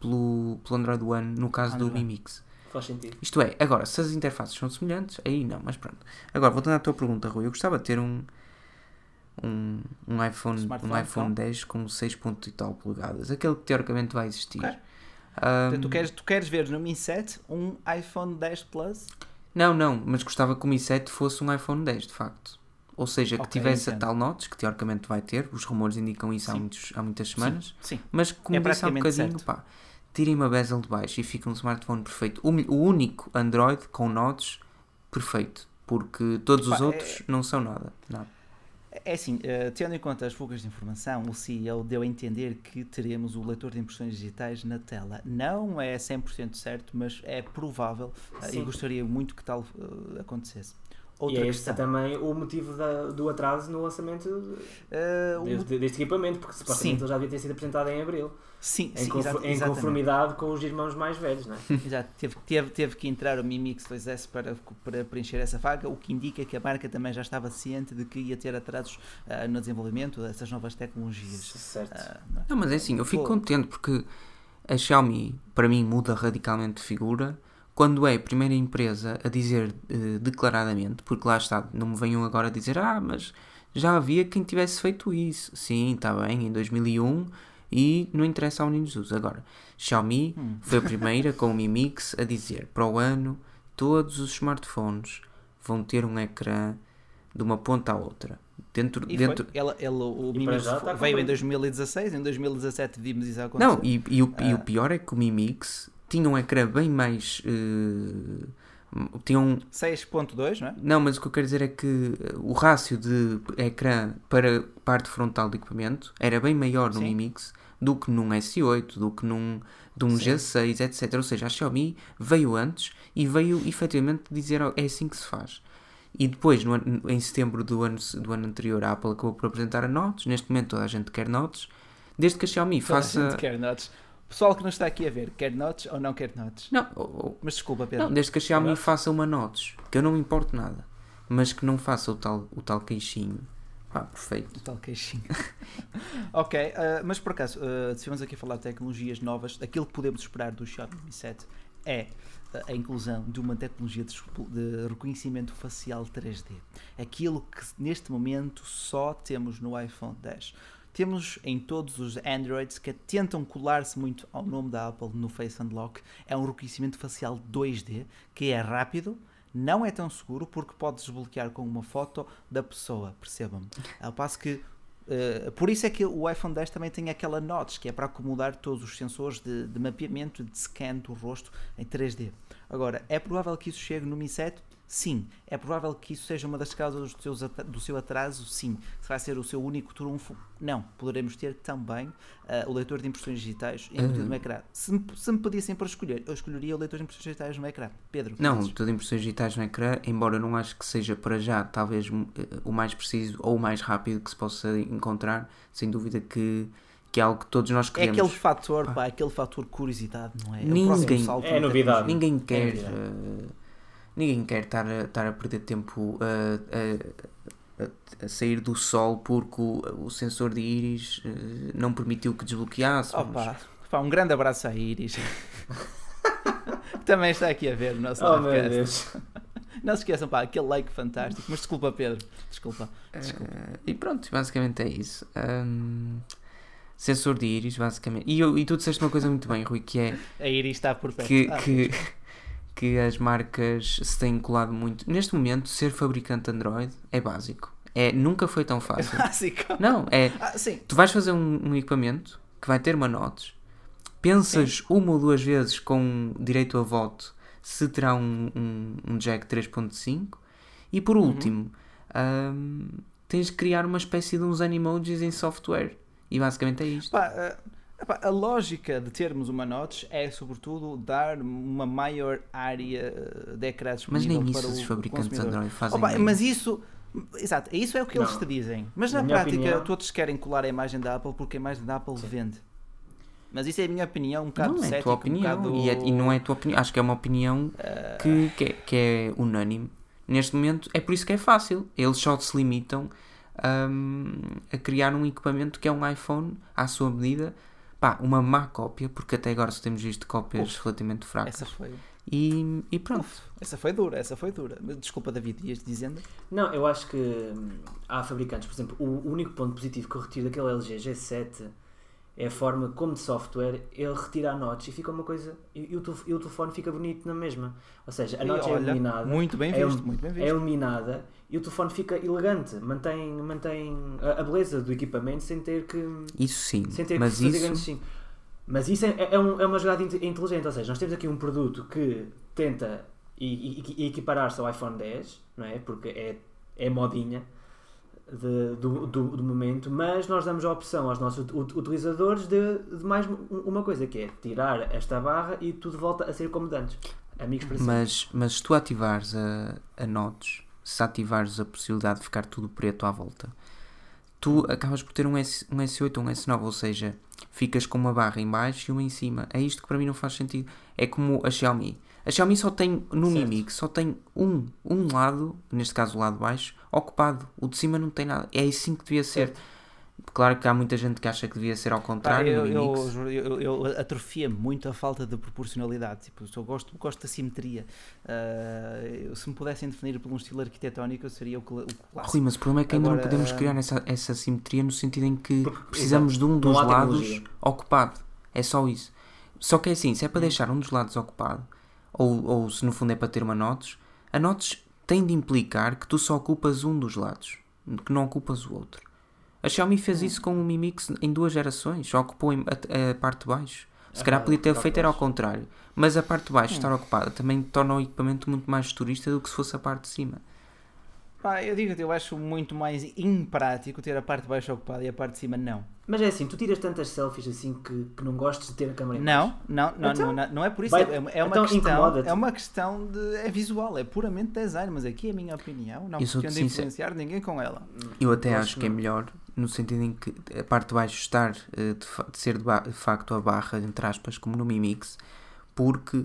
S2: pelo, pelo Android One no caso Android. do Mi Mix.
S3: Faz sentido.
S2: Isto é, agora, se as interfaces são semelhantes, aí não, mas pronto. Agora, voltando à tua pergunta, Rui, eu gostava de ter um, um, um iPhone, um iPhone 10 com 6 pontos e tal polegadas, aquele que teoricamente vai existir. Okay.
S1: Um, tu, queres, tu queres ver no Mi 7 um iPhone 10 Plus?
S2: Não, não, mas gostava que o Mi 7 fosse um iPhone 10 de facto. Ou seja, que okay, tivesse entendo. a tal notes, que teoricamente vai ter, os rumores indicam isso há, muitos, há muitas semanas,
S1: sim, sim.
S2: mas como é disse há um bocadinho, pá, tirem uma bezel de baixo e fica um smartphone perfeito. O, o único Android com notes perfeito, porque todos os outros é... não são nada. nada.
S1: É assim, uh, tendo em conta as fugas de informação, o CEO deu a entender que teremos o leitor de impressões digitais na tela. Não é 100% certo, mas é provável uh, e gostaria muito que tal uh, acontecesse.
S3: Outra e é este também o motivo da, do atraso no lançamento uh, deste, deste, equipamento, porque supostamente ele já devia ter sido apresentado em abril.
S1: Sim,
S3: em,
S1: sim,
S3: em conformidade com os irmãos mais velhos, não é?
S1: Exato, teve, teve, teve que entrar o Mi Mix 2S para, para preencher essa vaga, o que indica que a marca também já estava ciente de que ia ter atrasos uh, no desenvolvimento dessas novas tecnologias.
S3: Certo. Uh,
S2: não, não, mas é assim, eu fico contente porque a Xiaomi, para mim, muda radicalmente de figura quando é a primeira empresa a dizer uh, declaradamente, porque lá está, não me venham agora dizer, ah, mas já havia quem tivesse feito isso. Sim, está bem, em 2001 e não interessa ao Jesus. Agora, Xiaomi hum. foi a primeira com o Mi Mix a dizer para o ano todos os smartphones vão ter um ecrã de uma ponta à outra. Dentro,
S1: e
S2: dentro...
S1: Foi. Ela, ela, o Mi Mix veio em 2016, em 2017 vimos isso acontecer.
S2: Não, e, e, o, ah. e o pior é que o Mi Mix tinha um ecrã bem mais. Uh, tinha um...
S1: 6.2, não é?
S2: Não, mas o que eu quero dizer é que o rácio de ecrã para parte frontal do equipamento era bem maior no Sim. Mi Mix do que num S8, do que num, de um G6, etc. Ou seja, a Xiaomi veio antes e veio efetivamente dizer é assim que se faz. E depois, no, em setembro do ano, do ano anterior, a Apple acabou por apresentar a Notes. Neste momento, toda a gente quer Notes. Desde que a Xiaomi
S1: toda
S2: faça.
S1: A gente quer Notes. Pessoal que não está aqui a ver, quer Notes ou não quer Notes?
S2: Não. Oh,
S1: Mas desculpa, Pedro.
S2: Não, desde que a Xiaomi faça uma Notes, que eu não me importo nada. Mas que não faça o tal, o tal queixinho ah, perfeito.
S1: Tal queixinho. ok, uh, mas por acaso, uh, se vamos aqui falar de tecnologias novas, aquilo que podemos esperar do Xiaomi Mi 7 é uh, a inclusão de uma tecnologia de, reconhecimento facial 3D. Aquilo que neste momento só temos no iPhone 10. Temos em todos os Androids que tentam colar-se muito ao nome da Apple no Face Unlock. É um reconhecimento facial 2D que é rápido, não é tão seguro porque pode desbloquear com uma foto da pessoa, percebam-me. Ao passo que Uh, por isso é que o iPhone 10 também tem aquela notch que é para acomodar todos os sensores de, de mapeamento de scan do rosto em 3D. Agora, é provável que isso chegue no Mi 7? Sim. É provável que isso seja uma das causas do, seus, do seu atraso? Sim. Se vai ser o seu único trunfo? Não. Poderemos ter também uh, o leitor de impressões digitais embutido uhum. no ecrã. Se me, se me pedissem para escolher, eu escolheria o leitor de impressões digitais no ecrã. Pedro?
S2: Não, o leitor de impressões digitais no ecrã, embora eu não acho que seja para já talvez eh, o mais preciso ou o mais rápido que se possa encontrar, sem dúvida que que é algo que todos nós queremos.
S1: É aquele fator, pá, aquele fator curiosidade, não é?
S3: Ninguém, é, é novidade.
S2: Ninguém quer. É uh, ninguém quer estar a, estar a perder tempo a, a, a, sair do sol porque o, o sensor de íris uh, não permitiu que desbloqueasse.
S1: Opa, pá, um grande abraço à íris. Também está aqui a ver o nosso
S3: oh, podcast.
S1: Não se esqueçam, pá, aquele like fantástico. Mas desculpa, Pedro. Desculpa.
S2: desculpa. Uh, e pronto, basicamente é isso. Um, sensor de íris, basicamente. E, eu, e tu disseste uma coisa muito bem, Rui, que é.
S1: A íris está por perto.
S2: Que, ah, que, que as marcas se têm colado muito. Neste momento, ser fabricante Android é básico. É, nunca foi tão fácil.
S1: É básico.
S2: Não, é.
S1: Ah,
S2: tu vais fazer um, um, equipamento que vai ter uma notes, pensas sim. uma ou duas vezes com direito a voto se terá um, um, um jack 3.5 e por uhum. último um, tens de criar uma espécie de uns animojis em software. E basicamente é isto.
S1: Pá, uh a lógica de termos uma notch é, sobretudo, dar uma maior área de ecrã disponível
S2: Mas nem
S1: isso
S2: os fabricantes Android fazem.
S1: Opa, mas isso... Exato, isso é o que não. eles te dizem. Mas na, na prática, opinião... todos querem colar a imagem da Apple porque a imagem da Apple Sim. vende. Mas isso é a minha opinião, um bocado
S2: não
S1: é
S2: tua opinião,
S1: um bocado...
S2: e, é, e, não é a tua opinião. Acho que é uma opinião uh... que, que é, que, é, unânime. Neste momento, é por isso que é fácil. Eles só se limitam um, a criar um equipamento que é um iPhone à sua medida pá, uma má cópia, porque até agora só temos visto cópias Uf, relativamente fracas.
S1: Essa foi.
S2: E, e pronto.
S1: Uf, essa foi dura, essa foi dura. Desculpa, David, ias dizendo?
S3: Não, eu acho que hum, há fabricantes, por exemplo, o único ponto positivo que eu retiro daquele LG G7 é a forma como de software ele retira a notch e fica uma coisa. E, o, e o telefone fica bonito na mesma. Ou seja, a notch é iluminada.
S1: Muito bem
S3: é
S1: visto, é, muito bem visto.
S3: É iluminada e o telefone fica elegante, mantém, mantém a, a beleza do equipamento sem ter que.
S2: Isso sim,
S3: sem ter
S2: mas
S3: que fazer
S2: isso...
S3: grandes Mas isso é, é, um, é uma jogada inteligente, ou seja, nós temos aqui um produto que tenta equiparar-se ao iPhone 10, não é? Porque é, é modinha de, do, do, do, momento, mas nós damos a opção aos nossos utilizadores de, de, mais uma coisa, que é tirar esta barra e tudo volta a ser como antes. Amigos para
S2: mas, mas se tu ativares a, a Notes, se ativares a possibilidade de ficar tudo preto à volta, tu acabas por ter um, S, um S8 ou um S9, ou seja, ficas com uma barra em baixo e uma em cima. É isto que para mim não faz sentido. É como a Xiaomi. A Xiaomi só tem, no certo. Mi Mix, só tem um, um lado, neste caso o lado baixo, ocupado. O de cima não tem nada. É assim que devia ser. Certo. Claro que há muita gente que acha que devia ser ao contrário.
S1: Ah, eu, eu, eu, eu, atrofia muito a falta de proporcionalidade. Tipo, eu gosto, gosto da simetria. Uh, se me pudessem definir por um estilo arquitetónico, eu seria o, o clássico.
S2: Rui, mas o problema é que ainda Agora, não podemos criar essa, essa simetria no sentido em que precisamos de um dos lados ocupado. É só isso. Só que é assim, se é para hum. deixar um dos lados ocupado, ou, ou se no fundo é para ter uma notes, a notes tem de implicar que tu só ocupas um dos lados, que não ocupas o outro. A Xiaomi fez hum. isso com o Mi Mix em duas gerações, só ocupou a, a parte de baixo. Se calhar podia ter feito era ao contrário. Mas a parte de baixo hum. estar ocupada também torna o equipamento muito mais turista do que se fosse a parte de cima.
S1: Pá, eu digo eu acho muito mais imprático ter a parte de baixo ocupada e a parte de cima não.
S3: Mas é assim, tu tiras tantas selfies assim que, que não gostes de ter a câmera em
S1: não, não, não, então, não, não, é por isso. Vai, é, é, uma então questão, é uma questão de. É visual, é puramente design, mas aqui é a minha opinião. Não pretendo influenciar ninguém com ela.
S2: Eu até acho que é melhor no sentido em que a parte de baixo estar eh, de, de ser de, facto a barra, entre aspas, como no Mi Mix, porque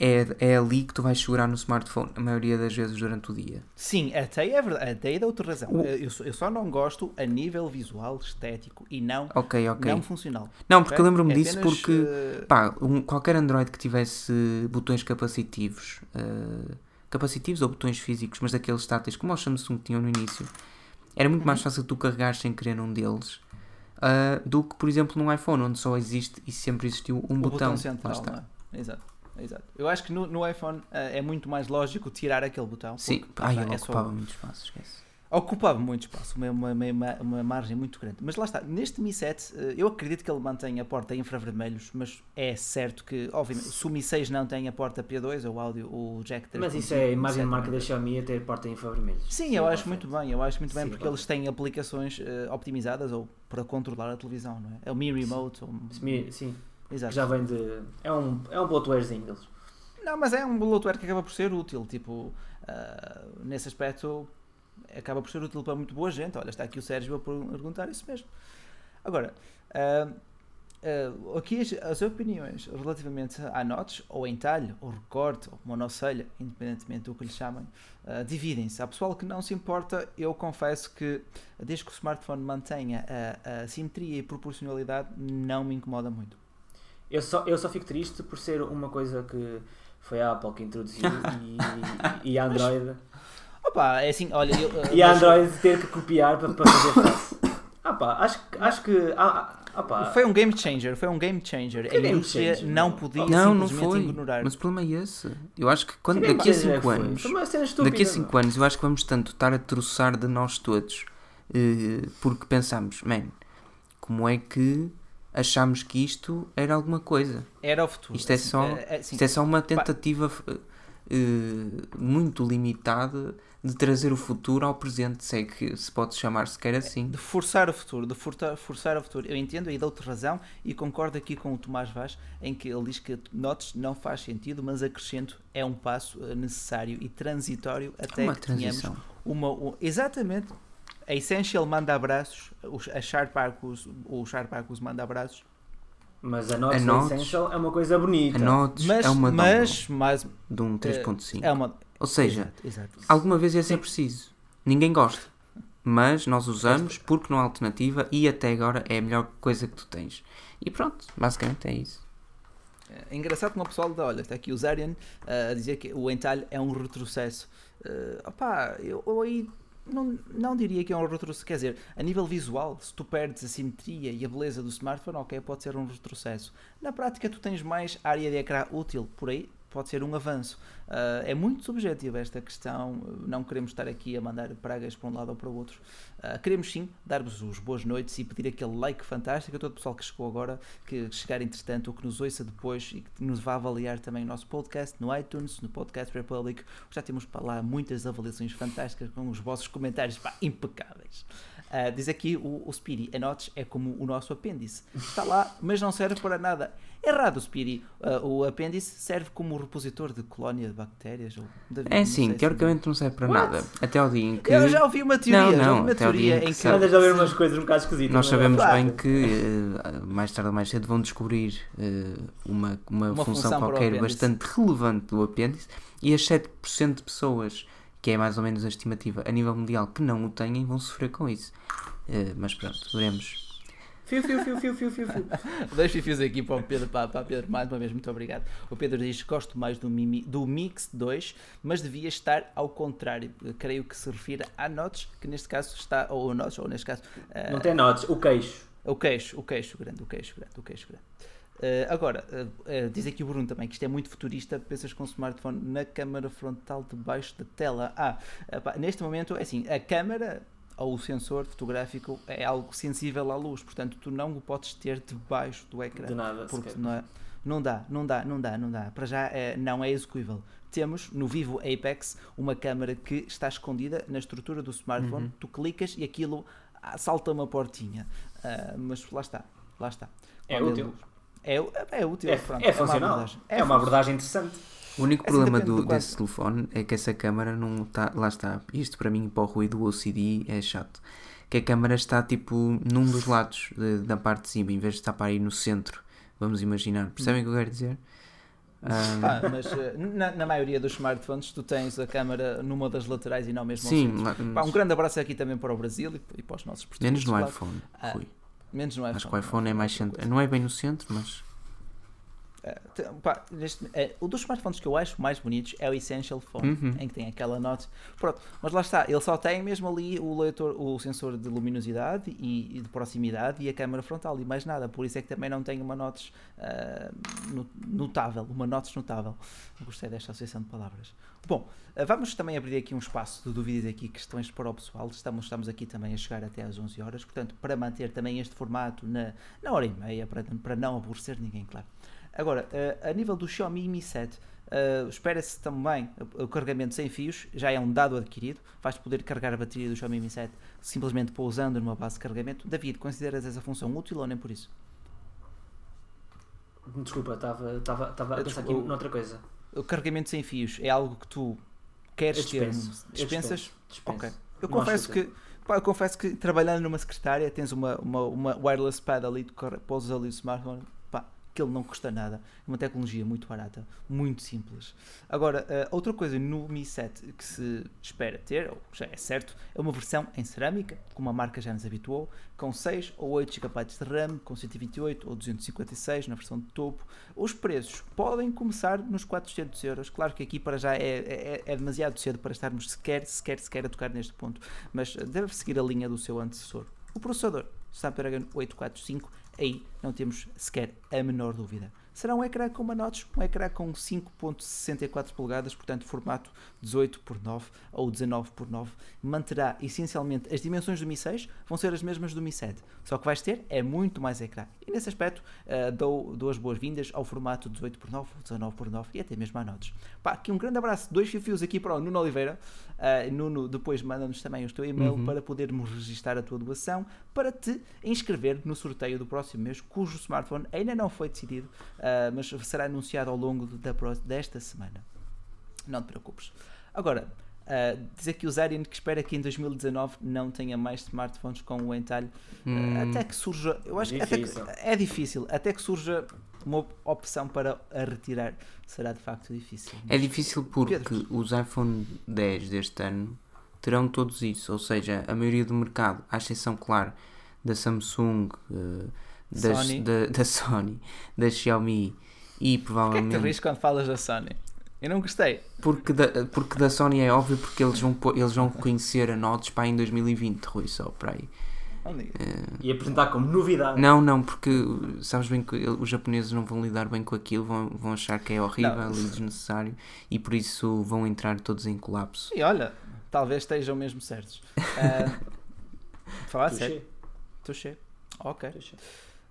S2: é, é ali que tu vais segurar no smartphone a maioria das vezes durante o dia.
S1: Sim, até é verdade, até é da outra razão. O... Eu, eu, só não gosto a nível visual, estético e não, okay, okay. não funcional.
S2: Não, porque okay? eu lembro-me é disso apenas, porque uh... pá, um, qualquer Android que tivesse botões capacitivos, uh, capacitivos ou botões físicos, mas daqueles táteis como o Samsung tinham no início, era muito mais fácil tu carregar sem querer um deles. Uh, do que, por exemplo, num iPhone, onde só existe e sempre existiu um o botão. botão
S1: central, é? Exato. Exato. Eu acho que no, no iPhone uh, é muito mais lógico tirar aquele botão.
S2: Sim, porque, Ai, ele é ocupava só... muito espaço, esquece.
S1: Ocupava muito espaço, uma, uma, uma, uma, margem muito grande. Mas lá está, neste Mi 7, uh, eu acredito que ele mantém a porta infravermelhos, mas é certo que, obviamente, se o Mi 6 não tem a porta P2, o áudio, o jack 3.
S3: Mas isso é a imagem de marca da Xiaomi a ter porta infravermelhos.
S1: Sim, Sim, eu acho muito bem, eu acho muito bem, Sim, porque eles têm aplicações uh, optimizadas ou para controlar a televisão, não é? É o Mi Remote. Ou...
S3: Sim, Exato. já vem de. É um, é um bloatwarezinho deles.
S1: Não, mas é um bloatware que acaba por ser útil. Tipo, uh, nesse aspecto, acaba por ser útil para muito boa gente. Olha, está aqui o Sérgio a perguntar isso mesmo. Agora, uh, uh, aqui as, as, opiniões relativamente a notes, ou entalhe, ou recorte, ou monocelha, independentemente do que lhe chamem, uh, dividem-se. Há pessoal que não se importa. Eu confesso que, desde que o smartphone mantenha a, a simetria e proporcionalidade, não me incomoda muito.
S3: Eu só, eu só fico triste por ser uma coisa que foi a Apple que introduziu e, e a Android.
S1: Opa, é assim, olha. Eu,
S3: e a Android ter que copiar para, para fazer face. Ah pá, acho, acho que. Ah, ah,
S1: foi um game changer, foi um game changer. Que a indústria changer? não podia
S2: não, não foi. ignorar. Mas o problema é esse. Eu acho que quando, que daqui a 5 anos. Daqui a 5 anos eu acho que vamos tanto estar a troçar de nós todos. Uh, porque pensamos, man, como é que achámos que isto era alguma coisa.
S1: Era o futuro.
S2: Isto é só, é, é, isto é só uma tentativa uh, muito limitada de trazer o futuro ao presente, sei que se pode chamar sequer assim.
S1: De forçar o futuro, de forçar, forçar o futuro. Eu entendo e dou outra razão e concordo aqui com o Tomás Vaz em que ele diz que notes não faz sentido, mas acrescento é um passo eh, necessário e transitório até uma que transição. uma exatamente a Essential manda abraços, a Sharp Arcus, o Sharp Arcus manda abraços.
S3: Mas a Notes, a Essential é uma coisa bonita. A
S2: Notes mas, é uma mas, mas, de um 3.5. É uma... Ou seja, exato, exato. alguma vez ia ser preciso. Ninguém gosta. Mas nós usamos porque não há alternativa e até agora é a melhor coisa que tu tens. E pronto, basicamente é isso.
S1: É engraçado como o pessoal da, olha, está aqui o Zarian uh, a dizer que o entalho é um retrocesso. Uh, opá, eu, eu aí não, não diria que é um retrocesso. Quer dizer, a nível visual, se tu perdes a simetria e a beleza do smartphone, ok, pode ser um retrocesso. Na prática, tu tens mais área de ecrã útil por aí, pode ser um avanço. Uh, é muito subjetiva esta questão, não queremos estar aqui a mandar pragas para um lado ou para o outro. Uh, queremos sim dar-vos os boas noites e pedir aquele like fantástico a todo o pessoal que chegou agora, que chegar entretanto ou que nos ouça depois e que nos vá avaliar também o nosso podcast no iTunes, no Podcast Republic. Já temos para lá muitas avaliações fantásticas com os vossos comentários pá, impecáveis. Uh, diz aqui o, o Speedy, a Notch é como o nosso apêndice. Está lá, mas não serve para nada. Errado, Speedy. Uh, o apêndice serve como repositor de colónia de bactérias. Ou de,
S2: é sim, teoricamente não serve para What? nada. Até ao dia em que.
S1: Eu já ouvi uma teoria. Não, não, uma até teoria
S3: em que. que... Andas a ver umas coisas um bocado esquisitas.
S2: Nós é? sabemos claro. bem que uh, mais tarde ou mais cedo vão descobrir uh, uma, uma, uma, função, função qualquer bastante relevante do apêndice e as 7% de pessoas, que é mais ou menos a estimativa a nível mundial, que não o têm, vão sofrer com isso. Uh, mas pronto, veremos
S3: Fio, fio, fio, fio, fio, fio, fio.
S1: Dois fios aqui para o Pedro, para, para Pedro, mais uma vez, muito obrigado. O Pedro diz: Gosto mais do, Mimi, do Mix 2, mas devia estar ao contrário. Creio que se refira a Notes, que neste caso está, ou Notes, ou neste caso.
S3: Uh, Não tem Notes, o queixo.
S1: O queixo, o queixo grande, o queixo grande, o queixo grande. Uh, agora, uh, diz aqui o Bruno também que isto é muito futurista. Pensas com o smartphone na câmara frontal debaixo da tela. Ah, neste momento, é assim: a câmara ou o sensor fotográfico é algo sensível à luz, portanto tu não o podes ter debaixo do ecrã.
S3: De nada,
S1: porque não, é, não dá, não dá, não dá, não dá. Para já é, não é execuível. Temos no Vivo Apex uma câmera que está escondida na estrutura do smartphone, uhum. tu clicas e aquilo salta uma portinha. Uh, mas lá está, lá está.
S3: é útil.
S1: É, é útil,
S3: é,
S1: pronto,
S3: é funcional. É uma abordagem, é, é uma abordagem interessante.
S2: O único assim problema do, desse telefone é que essa câmera não está. Lá está. Isto para mim, para o ruído do OCD, é chato. Que a câmera está tipo num dos lados de, da parte de cima, em vez de estar para aí no centro. Vamos imaginar. Percebem o que eu quero dizer?
S1: Um... Ah, mas eh, na, na, maioria dos smartphones tu tens a câmera numa das laterais e não mesmo
S2: Sim,
S1: lá, Pá, um grande abraço aqui também para o Brasil e, e para os nossos
S2: portugueses. Menos no claro. iPhone, ah,
S1: Menos no iPhone.
S2: Acho que o iPhone é mais centro. Não é bem no centro, mas
S1: Uh, pá, neste, uh, o dos smartphones que eu acho mais bonitos é o Essential Phone, uhum. em que tem aquela nota. Pronto, mas lá está, ele só tem mesmo ali o leitor, o sensor de luminosidade e, e de proximidade e a câmera frontal e mais nada. Por isso é que também não tem uma notes uh, notável, uma notes notável. Gostei desta associação de palavras. Bom, vamos também abrir aqui um espaço de dúvidas aqui, questões para o pessoal. Estamos, estamos aqui também a chegar até às 11 horas, portanto, para manter também este formato na, na hora e meia, para, para não aborrecer ninguém, claro. Agora, uh, a nível do Xiaomi Mi 7, uh, espera-se também o carregamento sem fios, já é um dado adquirido. Vais poder carregar a bateria do Xiaomi Mi 7 simplesmente pousando numa base de carregamento. David, consideras essa função útil ou nem por isso?
S3: Desculpa, estava a pensar aqui noutra coisa.
S1: O carregamento sem fios é algo que tu queres ter? Dispensas?
S3: Dispenso. Ok.
S1: Eu confesso que pá, eu confesso que trabalhando numa secretária tens uma, uma, uma wireless pad ali, tu pousas ali o smartphone que ele não custa nada. É uma tecnologia muito barata, muito simples. Agora, uh, outra coisa no Mi 7 que se espera ter, ou já é certo, é uma versão em cerâmica, como a marca já nos habituou, com 6 ou 8 GB de RAM, com 128 ou 256 na versão de topo. Os preços podem começar nos 400 euros. Claro que aqui para já é, é, é demasiado cedo para estarmos sequer, sequer, sequer a tocar neste ponto, mas deve seguir a linha do seu antecessor. O processador Snapdragon 845 aí não temos sequer a menor dúvida. Será um ecrã com uma notch, um ecrã com 5.64 polegadas, portanto formato 18 por 9 ou 19 por 9. Manterá essencialmente as dimensões do Mi 6, vão ser as mesmas do Mi 7, só que vais ter é muito mais ecrã. E nesse aspecto uh, dou, dou as boas-vindas ao formato 18 por 9, 19 por 9 e até mesmo a notch. Pá, aqui um grande abraço, dois fios aqui para o Nuno Oliveira. Uh, Nuno, depois manda-nos também o teu e-mail uhum. para podermos registrar a tua doação para te inscrever no sorteio do próximo mês, cujo smartphone ainda não foi decidido, uh, mas será anunciado ao longo da, desta semana. Não te preocupes. Agora, uh, diz aqui o Zarian que espera que em 2019 não tenha mais smartphones com o entalho. Hum, até que surja. Eu acho difícil. que, que é difícil. Até que surja uma opção para a retirar será de facto difícil.
S2: É difícil porque Pedro. os iPhone 10 deste ano terão todos isso, ou seja, a maioria do mercado, à exceção, claro, da Samsung, uh, das, Sony. Da, da, Sony, da Xiaomi e provavelmente.
S1: Porquê é que te rires quando falas da Sony? Eu não gostei.
S2: Porque da, porque da Sony é óbvio porque eles vão, eles vão reconhecer a Notes para em 2020, Rui, só para aí.
S3: Uh, e apresentar como novidade.
S2: Não, não, porque sabes bem que os japoneses não vão lidar bem com aquilo, vão, vão achar que é horrível não. e desnecessário e por isso vão entrar todos em colapso.
S1: E olha, talvez estejam mesmo certos. Uh, falar sério. Touché. Ok.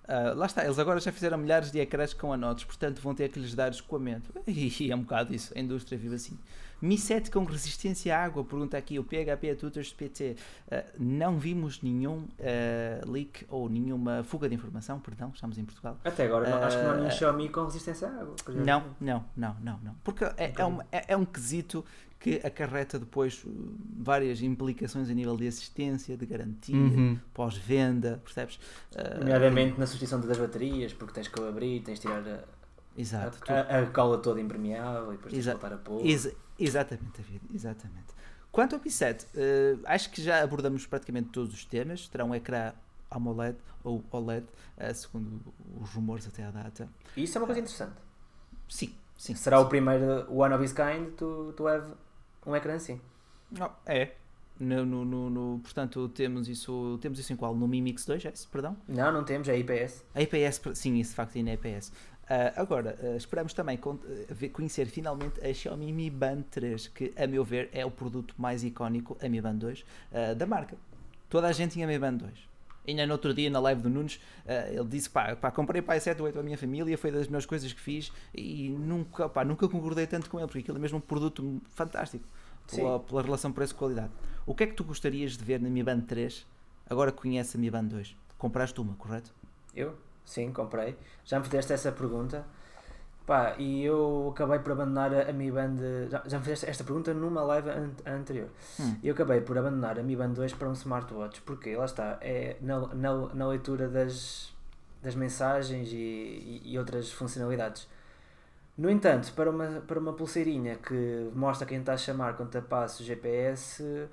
S1: Uh, lá está, eles agora já fizeram milhares de ecrãs com anotes, portanto vão ter que lhes dar escoamento. E é um bocado isso, a indústria vive assim. Mi 7 com resistência à água, pergunta aqui o PHP Tutors PT. Uh, não vimos nenhum uh, leak ou nenhuma fuga de informação, perdão, estamos em Portugal.
S3: Até agora, não, acho que não há nenhum Xiaomi com resistência à água.
S1: Não, não, não, não, não. Porque é, é, um, é, é um quesito que acarreta depois uh, várias implicações a nível de assistência, de garantia, uhum. pós-venda, percebes?
S3: Uh, Nomeadamente na substituição das baterias, porque tens que o abrir, tens de tirar a, Exato, a, a, a cola toda impermeável e depois tens de voltar a pôr.
S1: Ex exatamente, David, exatamente. Quanto ao P7, uh, acho que já abordamos praticamente todos os temas. Terá um ecrã AMOLED ou OLED, uh, segundo os rumores até à data.
S3: E isso é uma coisa interessante.
S1: Sim, sim.
S3: Será
S1: sim.
S3: o primeiro one of its kind to, to have um ecrã assim.
S1: Oh, é. No, no, no, no, portanto, temos isso, temos isso em qual? No Mi Mix 2, é perdão?
S3: Não, não temos, é IPS.
S1: A IPS, sim, isso de facto ainda é IPS. Uh, agora, uh, esperamos também con uh, conhecer finalmente a Xiaomi Mi Band 3, que a meu ver é o produto mais icónico, a Mi Band 2, da marca. Toda a gente tinha Mi Band 2. Ainda no outro dia, na live do Nunes, ele disse: pá, pá comprei para 7 ou 8 a minha família, foi das melhores coisas que fiz e nunca, pá, nunca concordei tanto com ele, porque aquilo é mesmo um produto fantástico pela, pela relação preço-qualidade. O que é que tu gostarias de ver na Mi Band 3 agora que conheces a Mi Band 2? Compraste uma, correto?
S3: Eu? Sim, comprei. Já me fizeste essa pergunta. Pá, e eu acabei por abandonar a, Mi Band. Já, já me fizeste esta pergunta numa live an anterior. Hum. Eu acabei por abandonar a Mi Band 2 para um smartwatch, porque lá está, é na, na, na leitura das, das mensagens e, e, outras funcionalidades no entanto, para uma, para uma pulseirinha que mostra quem está a chamar quando te passo o GPS,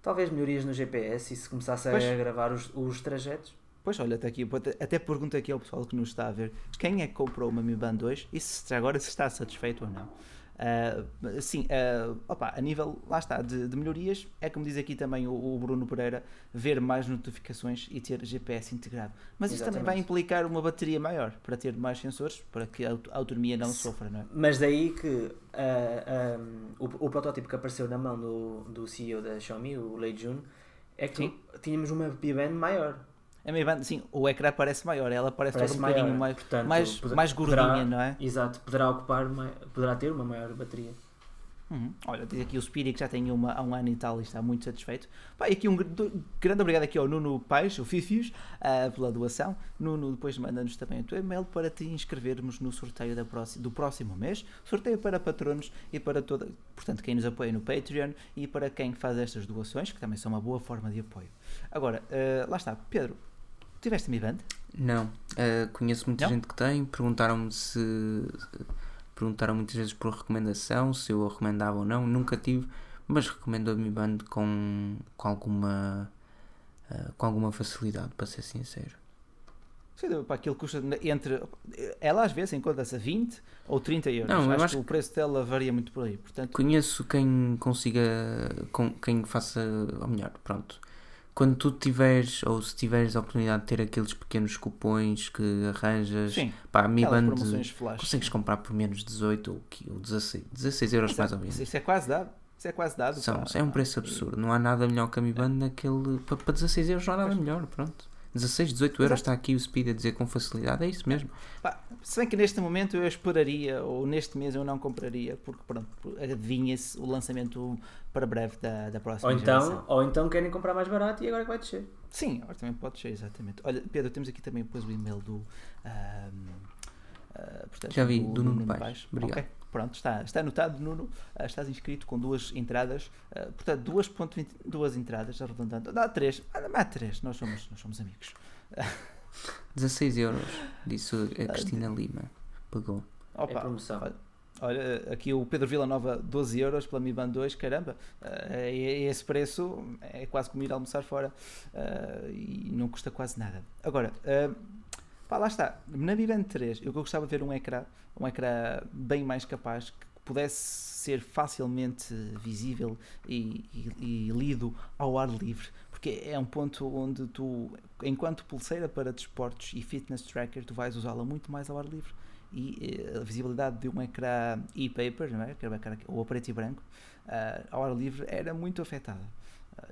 S3: talvez melhorias no GPS e se começasse a pois. gravar os, os trajetos.
S1: Pois olha, até aqui, até pergunto aqui ao pessoal que nos está a ver quem é que comprou uma Mi Band 2 e se agora se está satisfeito ou não. Uh, sim, uh, opa, a nível, lá está, de, de, melhorias, é como diz aqui também o, o, Bruno Pereira, ver mais notificações e ter GPS integrado. Mas isso também vai implicar uma bateria maior para ter mais sensores, para que a, autonomia não sofra, não é?
S3: Mas daí que uh, um, o, o, protótipo que apareceu na mão do, do CEO da Xiaomi, o Lei Jun, é que sim. tínhamos uma Mi Band maior.
S1: A Mi Band, sim, o ecrã parece maior, ela parece, parece um bocadinho mais, Portanto, mais, poder, mais gordinha,
S3: poderá,
S1: não é?
S3: Exato, poderá ocupar, poderá ter uma maior bateria.
S1: Uhum. Olha, diz aqui o Spirit que já tem uma há um ano e tal e está muito satisfeito. Pá, e aqui um grande obrigado aqui ao Nuno Pais, o Fifios, uh, pela doação. Nuno depois manda-nos também o teu e-mail para te inscrevermos no sorteio da próxima, do próximo mês. Sorteio para patronos e para toda, portanto, quem nos apoia no Patreon e para quem faz estas doações, que também são uma boa forma de apoio. Agora, uh, lá está, Pedro, tiveste Mi Band?
S2: Não, uh, conheço muita Não? gente que tem, perguntaram-me se perguntaram muitas vezes por recomendação, se eu a recomendava ou não, nunca tive, mas recomendo a Mi Band com, com alguma uh, com alguma facilidade, para ser sincero.
S1: Sim, para aquilo custa entre. Ela às vezes encontra-se a 20 ou 30 euros. Não, acho, acho que o preço dela varia muito por aí. Portanto...
S2: Conheço quem consiga. quem faça. Ou melhor, pronto quando tu tiveres, ou se tiveres a oportunidade de ter aqueles pequenos cupões que arranjas,
S1: Sim,
S2: pá, a Mi Band consegues comprar por menos 18 ou 16, 16 euros mais ou menos.
S1: Isso é quase dado. Isso é quase dado.
S2: São, é um preço absurdo. Não há nada melhor que a Mi Band naquele. Para, para 16 euros não há nada melhor. Pronto. 16, 18 euros está aqui o Speed a dizer com facilidade, é isso mesmo.
S1: Pá, se bem que neste momento eu esperaria, ou neste mês eu não compraria, porque pronto, adivinha-se o lançamento para breve da, da próxima
S3: ou então, geração. Ou então querem comprar mais barato e agora é que vai descer.
S1: Sim, agora também pode descer, exatamente. Olha, Pedro, temos aqui também depois o e-mail do. Um,
S2: uh, portanto, Já vi, do, do Nuno, Nuno Paz. Obrigado. Okay.
S1: Pronto, está, está anotado, Nuno. Uh, estás inscrito com duas entradas. Uh, portanto, 2.20, duas entradas, arredondando. Dá três. Ah, dá três. Nós somos, nós somos amigos.
S2: 16 euros, disse a Cristina Lima. Pagou.
S3: Opa, é promoção.
S1: Olha, olha, aqui o Pedro Vila Nova, 12 euros pela Mi Band 2, caramba. Uh, esse preço é quase como ir almoçar fora. Uh, e não custa quase nada. Agora, uh, Pá, lá está. Na Vivend 3, eu gostava de ver um ecrã, um ecrã bem mais capaz, que pudesse ser facilmente visível e, e, e lido ao ar livre, porque é um ponto onde tu, enquanto pulseira para desportos e fitness tracker, tu vais usá-la muito mais ao ar livre e eh, a visibilidade de um ecrã e-paper, não é? ou a preto e branco, uh, ao ar livre era muito afetada.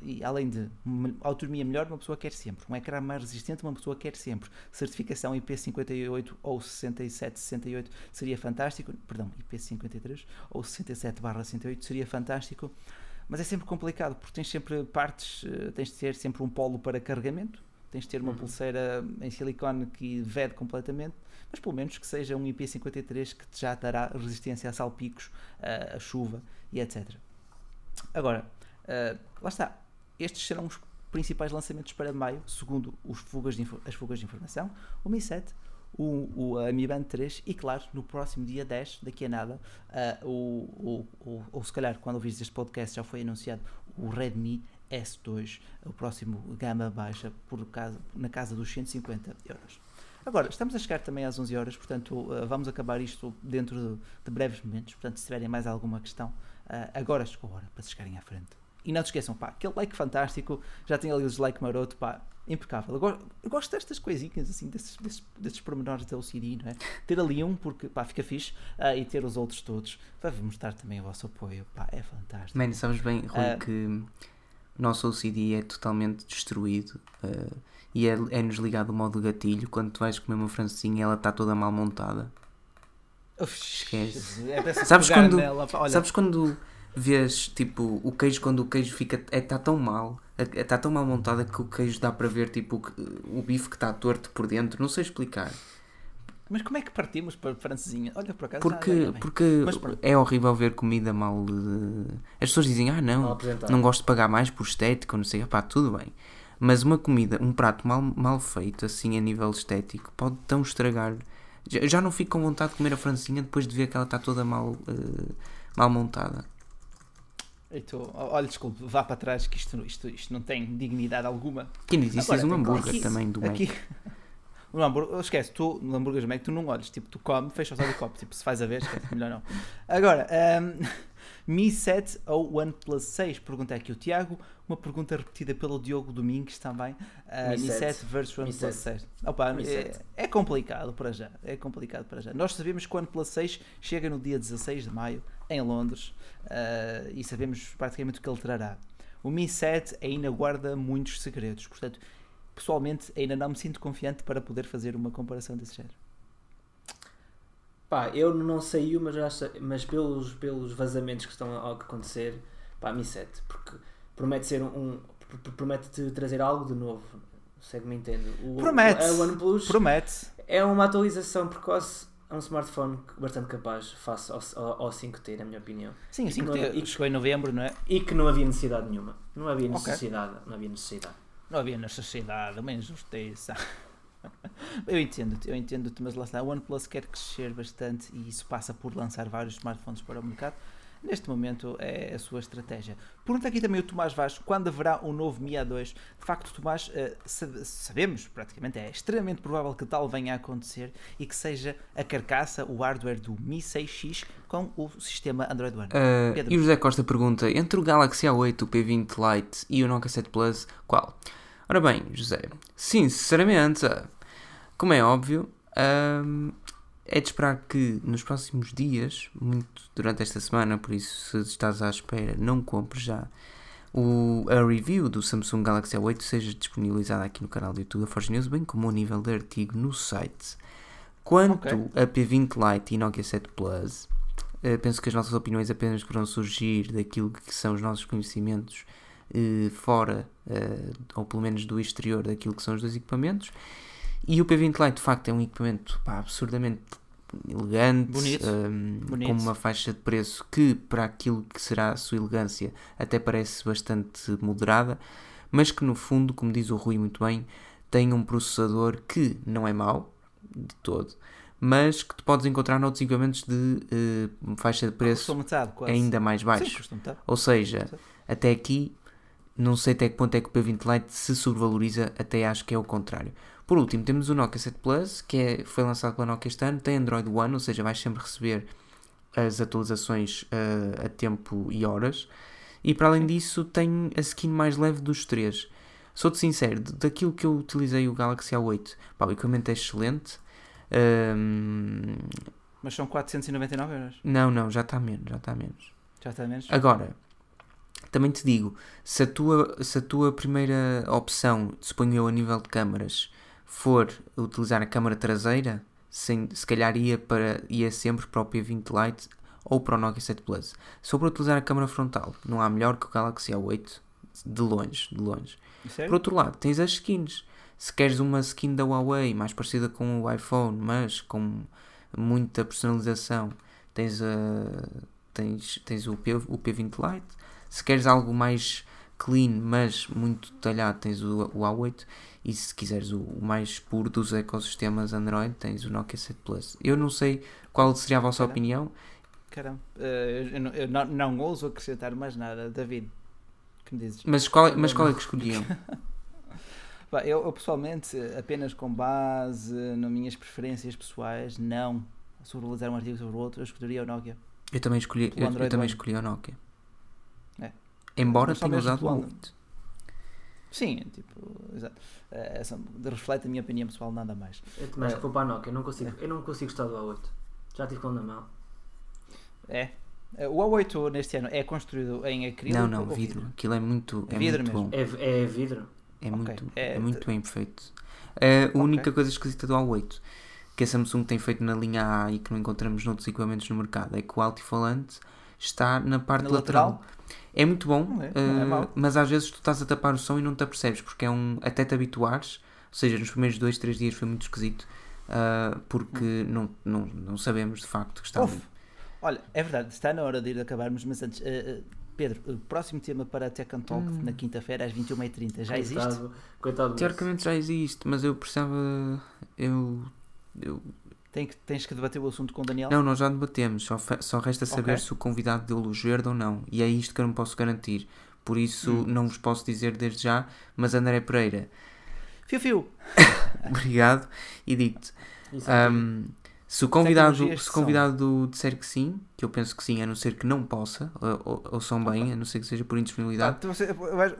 S1: E além de uma autonomia melhor, uma pessoa quer sempre. Um ecrã mais resistente, uma pessoa quer sempre. Certificação IP58 ou 6768 seria fantástico. Perdão, IP53 ou 67/68 seria fantástico. Mas é sempre complicado porque tens sempre partes, eh, tens de ter sempre um polo para carregamento, tens de ter uma uhum. pulseira em silicone que vede completamente, mas pelo menos que seja um IP53 que já dará resistência a salpicos, a chuva e etc. Agora, uh, lá está. Estes serão os principais lançamentos para maio, segundo fugas as fugas de informação. O Mi 7, o, o, a Mi Band 3 e, claro, no próximo dia 10, daqui a nada, uh, o, o, ou se calhar quando ouvires este podcast já foi anunciado o Redmi S2, o próximo gama baixa, por casa, na casa dos 150 euros. Agora, estamos a chegar também às 11 horas, portanto, uh, vamos acabar isto dentro de, de breves momentos. Portanto, se tiverem mais alguma questão, Uh, agora chegou a hora para se chegarem à frente. E não te esqueçam, pá, aquele like fantástico, já tem ali o dislike maroto, pá, impecável. Eu gosto, eu gosto destas coisinhas, assim, desses, desses, desses pormenores da OCD, não é? Ter ali um, porque, pá, fica fixe, uh, e ter os outros todos, vai mostrar também o vosso apoio, pá, é fantástico.
S2: Mano, sabes bem, Rui, uh, que o nosso OCD é totalmente destruído uh, e é-nos é ligado o modo gatilho. Quando tu vais comer uma francesinha, ela está toda mal montada. Esquece. É sabes quando, nela, sabes quando vês tipo o queijo quando o queijo fica é está tão mal está tão mal montada que o queijo dá para ver tipo o, o bife que está torto por dentro. Não sei explicar.
S1: Mas como é que partimos para francesinha? Olha por acaso
S2: porque porque mas, é horrível ver comida mal as pessoas dizem ah não não gosto de pagar mais por estética não sei pá tudo bem. Mas uma comida um prato mal mal feito assim a nível estético pode tão estragar. Já, já não fico com vontade de comer a francinha depois de ver que ela está toda mal, uh, mal montada.
S1: Então, olha, desculpe, vá para trás que isto, isto, isto não tem dignidade alguma.
S2: Quem diz isso um hambúrguer aqui, também do aqui, Mac.
S1: No hambúrguer, esquece, tu no hambúrguer Mac tu não olhas, tipo, tu comes, fechas o copo, tipo, se faz a ver, esquece, melhor não. Agora, um, Mi 7 ou OnePlus 6? Pergunta aqui o Tiago. Uma pergunta repetida pelo Diogo Domingues também. Uh, Mi, Mi 7, 7 versus OnePlus 6. Opa, é, é, complicado para já. É complicado para já. Nós sabemos que o OnePlus 6 chega no dia 16 de maio em Londres uh, e sabemos praticamente o que ele trará. O Mi 7 ainda guarda muitos segredos. Portanto, pessoalmente ainda não me sinto confiante para poder fazer uma comparação desse género.
S3: Pá, eu não sei mas, mas pelos, pelos vazamentos que estão a, acontecer, pá, Mi 7, porque promete ser um, promete trazer algo de novo. Segue-me entendo. O,
S1: promete.
S3: A OnePlus
S1: promete.
S3: é uma atualização precoce a um smartphone bastante capaz face ao, ao, ao 5T, na minha opinião.
S1: Sim, o 5T e, chegou em novembro, não é?
S3: E que não havia necessidade nenhuma. Não havia necessidade. Okay. Não havia necessidade.
S1: Não havia necessidade, uma injustiça. eu entendo-te, eu entendo-te, mas lá está, a OnePlus quer crescer bastante e isso passa por lançar vários smartphones para o mercado. Neste momento é a sua estratégia. Pergunta aqui também o Tomás Vaz quando haverá um novo Mi A2. De facto, Tomás, uh, sabemos, praticamente é extremamente provável que tal venha a acontecer e que seja a carcaça, o hardware do Mi 6X com o sistema Android One.
S2: Uh, e o José Costa pergunta: entre o Galaxy A8, o P20 Lite e o Nokia 7 Plus, qual? Ora bem, José, sinceramente, como é óbvio, hum, é de esperar que nos próximos dias, muito durante esta semana, por isso se estás à espera, não compres já, o, a review do Samsung Galaxy A8 seja disponibilizada aqui no canal do YouTube da Forge News, bem como o nível de artigo no site. Quanto okay. a P20 Lite e Nokia 7 Plus, uh, penso que as nossas opiniões apenas poderão surgir daquilo que são os nossos conhecimentos uh, fora, uh, ou pelo menos do exterior daquilo que são os dois equipamentos. E o P20 Lite, de facto, é um equipamento pá, absurdamente elegante,
S1: Bonito. Um,
S2: Bonito. com uma faixa de preço que, para aquilo que será a sua elegância, até parece bastante moderada, mas que, no fundo, como diz o Rui muito bem, tem um processador que não é mau, de todo, mas que tu podes encontrar noutros equipamentos de uh, faixa de preço
S1: metade,
S2: ainda mais baixo. Ou seja, até aqui não sei até que ponto é que o P20 Lite se sobrevaloriza, até acho que é o contrário. Por último, temos o Nokia 7 Plus, que é, foi lançado pela Nokia este ano, tem Android One, ou seja, vais sempre receber as atualizações uh, a tempo e horas. E para além disso, tem a skin mais leve dos três. Sou-te sincero, daquilo que eu utilizei o Galaxy A8, pá, o equipamento é excelente. Um...
S1: Mas são 499 euros?
S2: Não, não, já está menos, já está menos.
S1: Já está menos?
S2: Agora, Também te digo, se a tua, se a tua primeira opção, suponho eu, a nível de câmaras, for utilizar a câmara traseira, sem, se calhar ia, para, ia sempre para o P20 Lite ou para o Nokia 7 Plus. Se for para utilizar a câmara frontal, não há melhor que o Galaxy A8, de longe, de longe. Sério? Por outro lado, tens as skins. Se queres uma skin da Huawei mais parecida com o iPhone, mas com muita personalização, tens, a, tens, tens o, P, o P20 Lite. Se queres algo mais clean, mas muito detalhado, tens o, o A8. E se quiseres o, o, mais puro dos ecossistemas Android, tens o Nokia 7 Plus. Eu não sei qual seria a vossa Caramba. opinião.
S1: Caramba, uh, eu, não, eu não, não ouso acrescentar mais nada. David, que me dizes?
S2: Mas qual, mas qual é que escolhiam?
S1: eu, eu, pessoalmente, apenas com base nas minhas preferências pessoais, não sobrealizar um artigo sobre o outro, eu escolheria o Nokia.
S2: Eu também escolhi, eu, eu, também escolhi o Nokia. É. Embora tenha usado muito.
S1: Sim, tipo, exato. É, reflete a minha opinião pessoal, nada mais.
S3: Eu também acho que vou para a Nokia, eu não consigo, é. eu não consigo gostar do A8. Já tive com na mão.
S1: É. O A8 neste ano é construído em acrílico?
S2: Não, não, vidro. vidro. Aquilo é muito, é vidro muito mesmo.
S3: bom. É, é vidro?
S2: É, okay. muito, é, é muito bem feito. É, a okay. única coisa esquisita do A8 que a Samsung tem feito na linha A e que não encontramos noutros equipamentos no mercado é que o altifalante está na parte na lateral. lateral. É muito bom, é, uh, mas às vezes tu estás a tapar o som e não te apercebes, porque é um. até te habituares, ou seja, nos primeiros dois, três dias foi muito esquisito, uh, porque hum. não, não, não sabemos de facto que está ali.
S1: Olha, é verdade, está na hora de ir acabarmos, mas antes, uh, Pedro, o próximo tema para a Tech and Talk hum. na quinta-feira às 21h30 já coitado, existe?
S3: Coitado
S2: Teoricamente já existe, mas eu precisava. Eu. eu
S1: tem que, tens que debater o assunto com o Daniel?
S2: Não, nós já debatemos, só, só resta saber okay. se o convidado deu luz verde ou não. E é isto que eu não posso garantir. Por isso hum. não vos posso dizer desde já, mas André Pereira.
S1: Fio fio!
S2: Obrigado e digo-te. Um, se o convidado, se o convidado disser que sim, que eu penso que sim, a não ser que não possa, ou, ou são bem, a não ser que seja por indisponibilidade.
S1: Então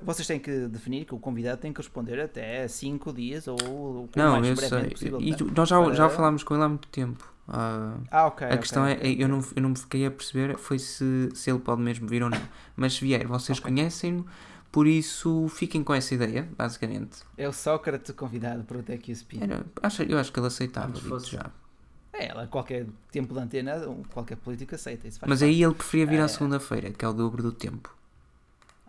S1: vocês têm que definir que o convidado tem que responder até 5 dias ou o
S2: não, mais sei. possível. E tu, nós já, Para... já falámos com ele há muito tempo.
S1: Uh, ah, ok.
S2: A questão okay, é, okay. eu não, eu não me fiquei a perceber foi se, se ele pode mesmo vir ou não. Mas se vier, vocês okay. conhecem-no, por isso fiquem com essa ideia, basicamente.
S1: É o Sócrates convidado para o Tech USP.
S2: Era, acho, eu acho que ele aceitava, já.
S1: É, ela, qualquer tempo de antena, qualquer político aceita. Isso
S2: Mas aí ele preferia vir à é. segunda-feira, que é o dobro do tempo.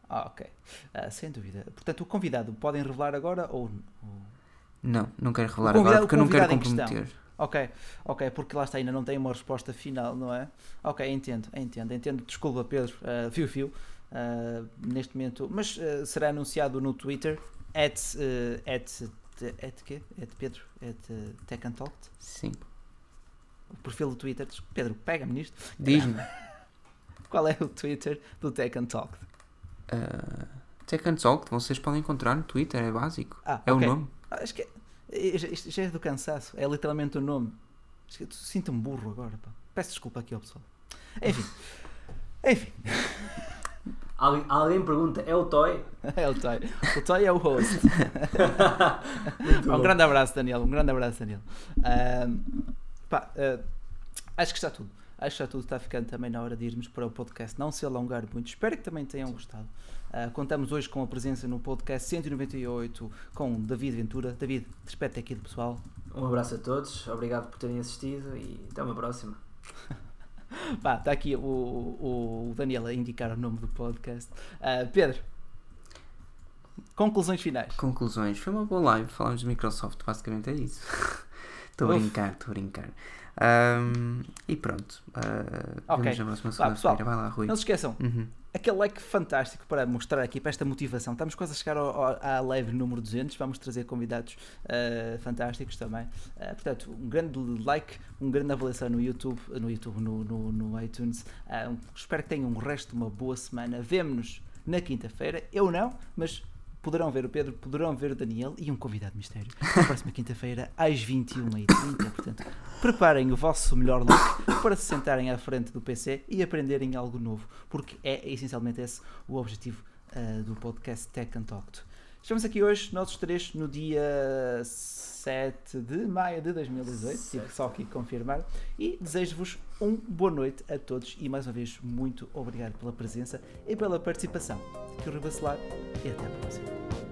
S1: Ah, ok. Uh, sem dúvida. Portanto, o convidado podem revelar agora ou.
S2: Não, não quero revelar agora porque eu não quero comprometer.
S1: Ok, ok, porque lá está, ainda não tem uma resposta final, não é? Ok, entendo, entendo, entendo. Desculpa, Pedro, uh, fio, fio. Uh, neste momento, mas uh, será anunciado no Twitter, at, uh, at, at, quê? at Pedro, at uh, Tech and Talk?
S2: Sim
S1: o perfil do Twitter. Pedro, pega-me nisto.
S2: Diz-me.
S1: Qual é o Twitter do Tech and Talk?
S2: Uh, Tech and Talk, vocês podem encontrar no Twitter, é básico. Ah, é okay. o nome.
S1: Ah, acho que é, isto já é do cansaço, é literalmente o nome. Sinto-me burro agora. Pá. Peço desculpa aqui ao pessoal. Enfim. Enfim.
S3: Alguém, alguém pergunta, é o Toy?
S1: É o Toy. O Toy é o host. um grande abraço, Daniel. Um grande abraço, Daniel. Um, Pá, uh, acho que está tudo. Acho que está tudo. Está ficando também na hora de irmos para o podcast. Não se alongar muito. Espero que também tenham gostado. Uh, contamos hoje com a presença no podcast 198 com David Ventura. David, despete aqui do pessoal.
S3: Um abraço a todos. Obrigado por terem assistido e até uma próxima.
S1: Pá, está aqui o, o, Daniel a indicar o nome do podcast. Uh, Pedro, conclusões finais.
S2: Conclusões. Foi uma boa live. Falámos de Microsoft, basicamente é isso. Estou a brincar, estou a brincar. Um, e pronto. Uh, okay. Vemos na próxima segunda-feira. Vai lá, Rui.
S1: Não se esqueçam. Uhum. Aquele like fantástico para mostrar aqui, para esta motivação. Estamos quase a chegar ao, ao, à live número 200. Vamos trazer convidados uh, fantásticos também. Uh, portanto, um grande like, um grande avaliação no YouTube, no, YouTube, no, no, no iTunes. Uh, espero que tenham um resto de uma boa semana. Vemo-nos na quinta-feira. Eu não, mas poderão ver o Pedro, poderão ver o Daniel e um convidado mistério na próxima quinta-feira às 21h30. Portanto, preparem o vosso melhor look para se sentarem à frente do PC e aprenderem algo novo, porque é essencialmente esse o objetivo uh, do podcast Tech and Talk. Estamos aqui hoje, nós três, no dia 7 de maio de 2018, tive só aqui confirmar, e desejo-vos uma boa noite a todos e mais uma vez muito obrigado pela presença e pela participação. Aqui o Bacelar e até a próxima.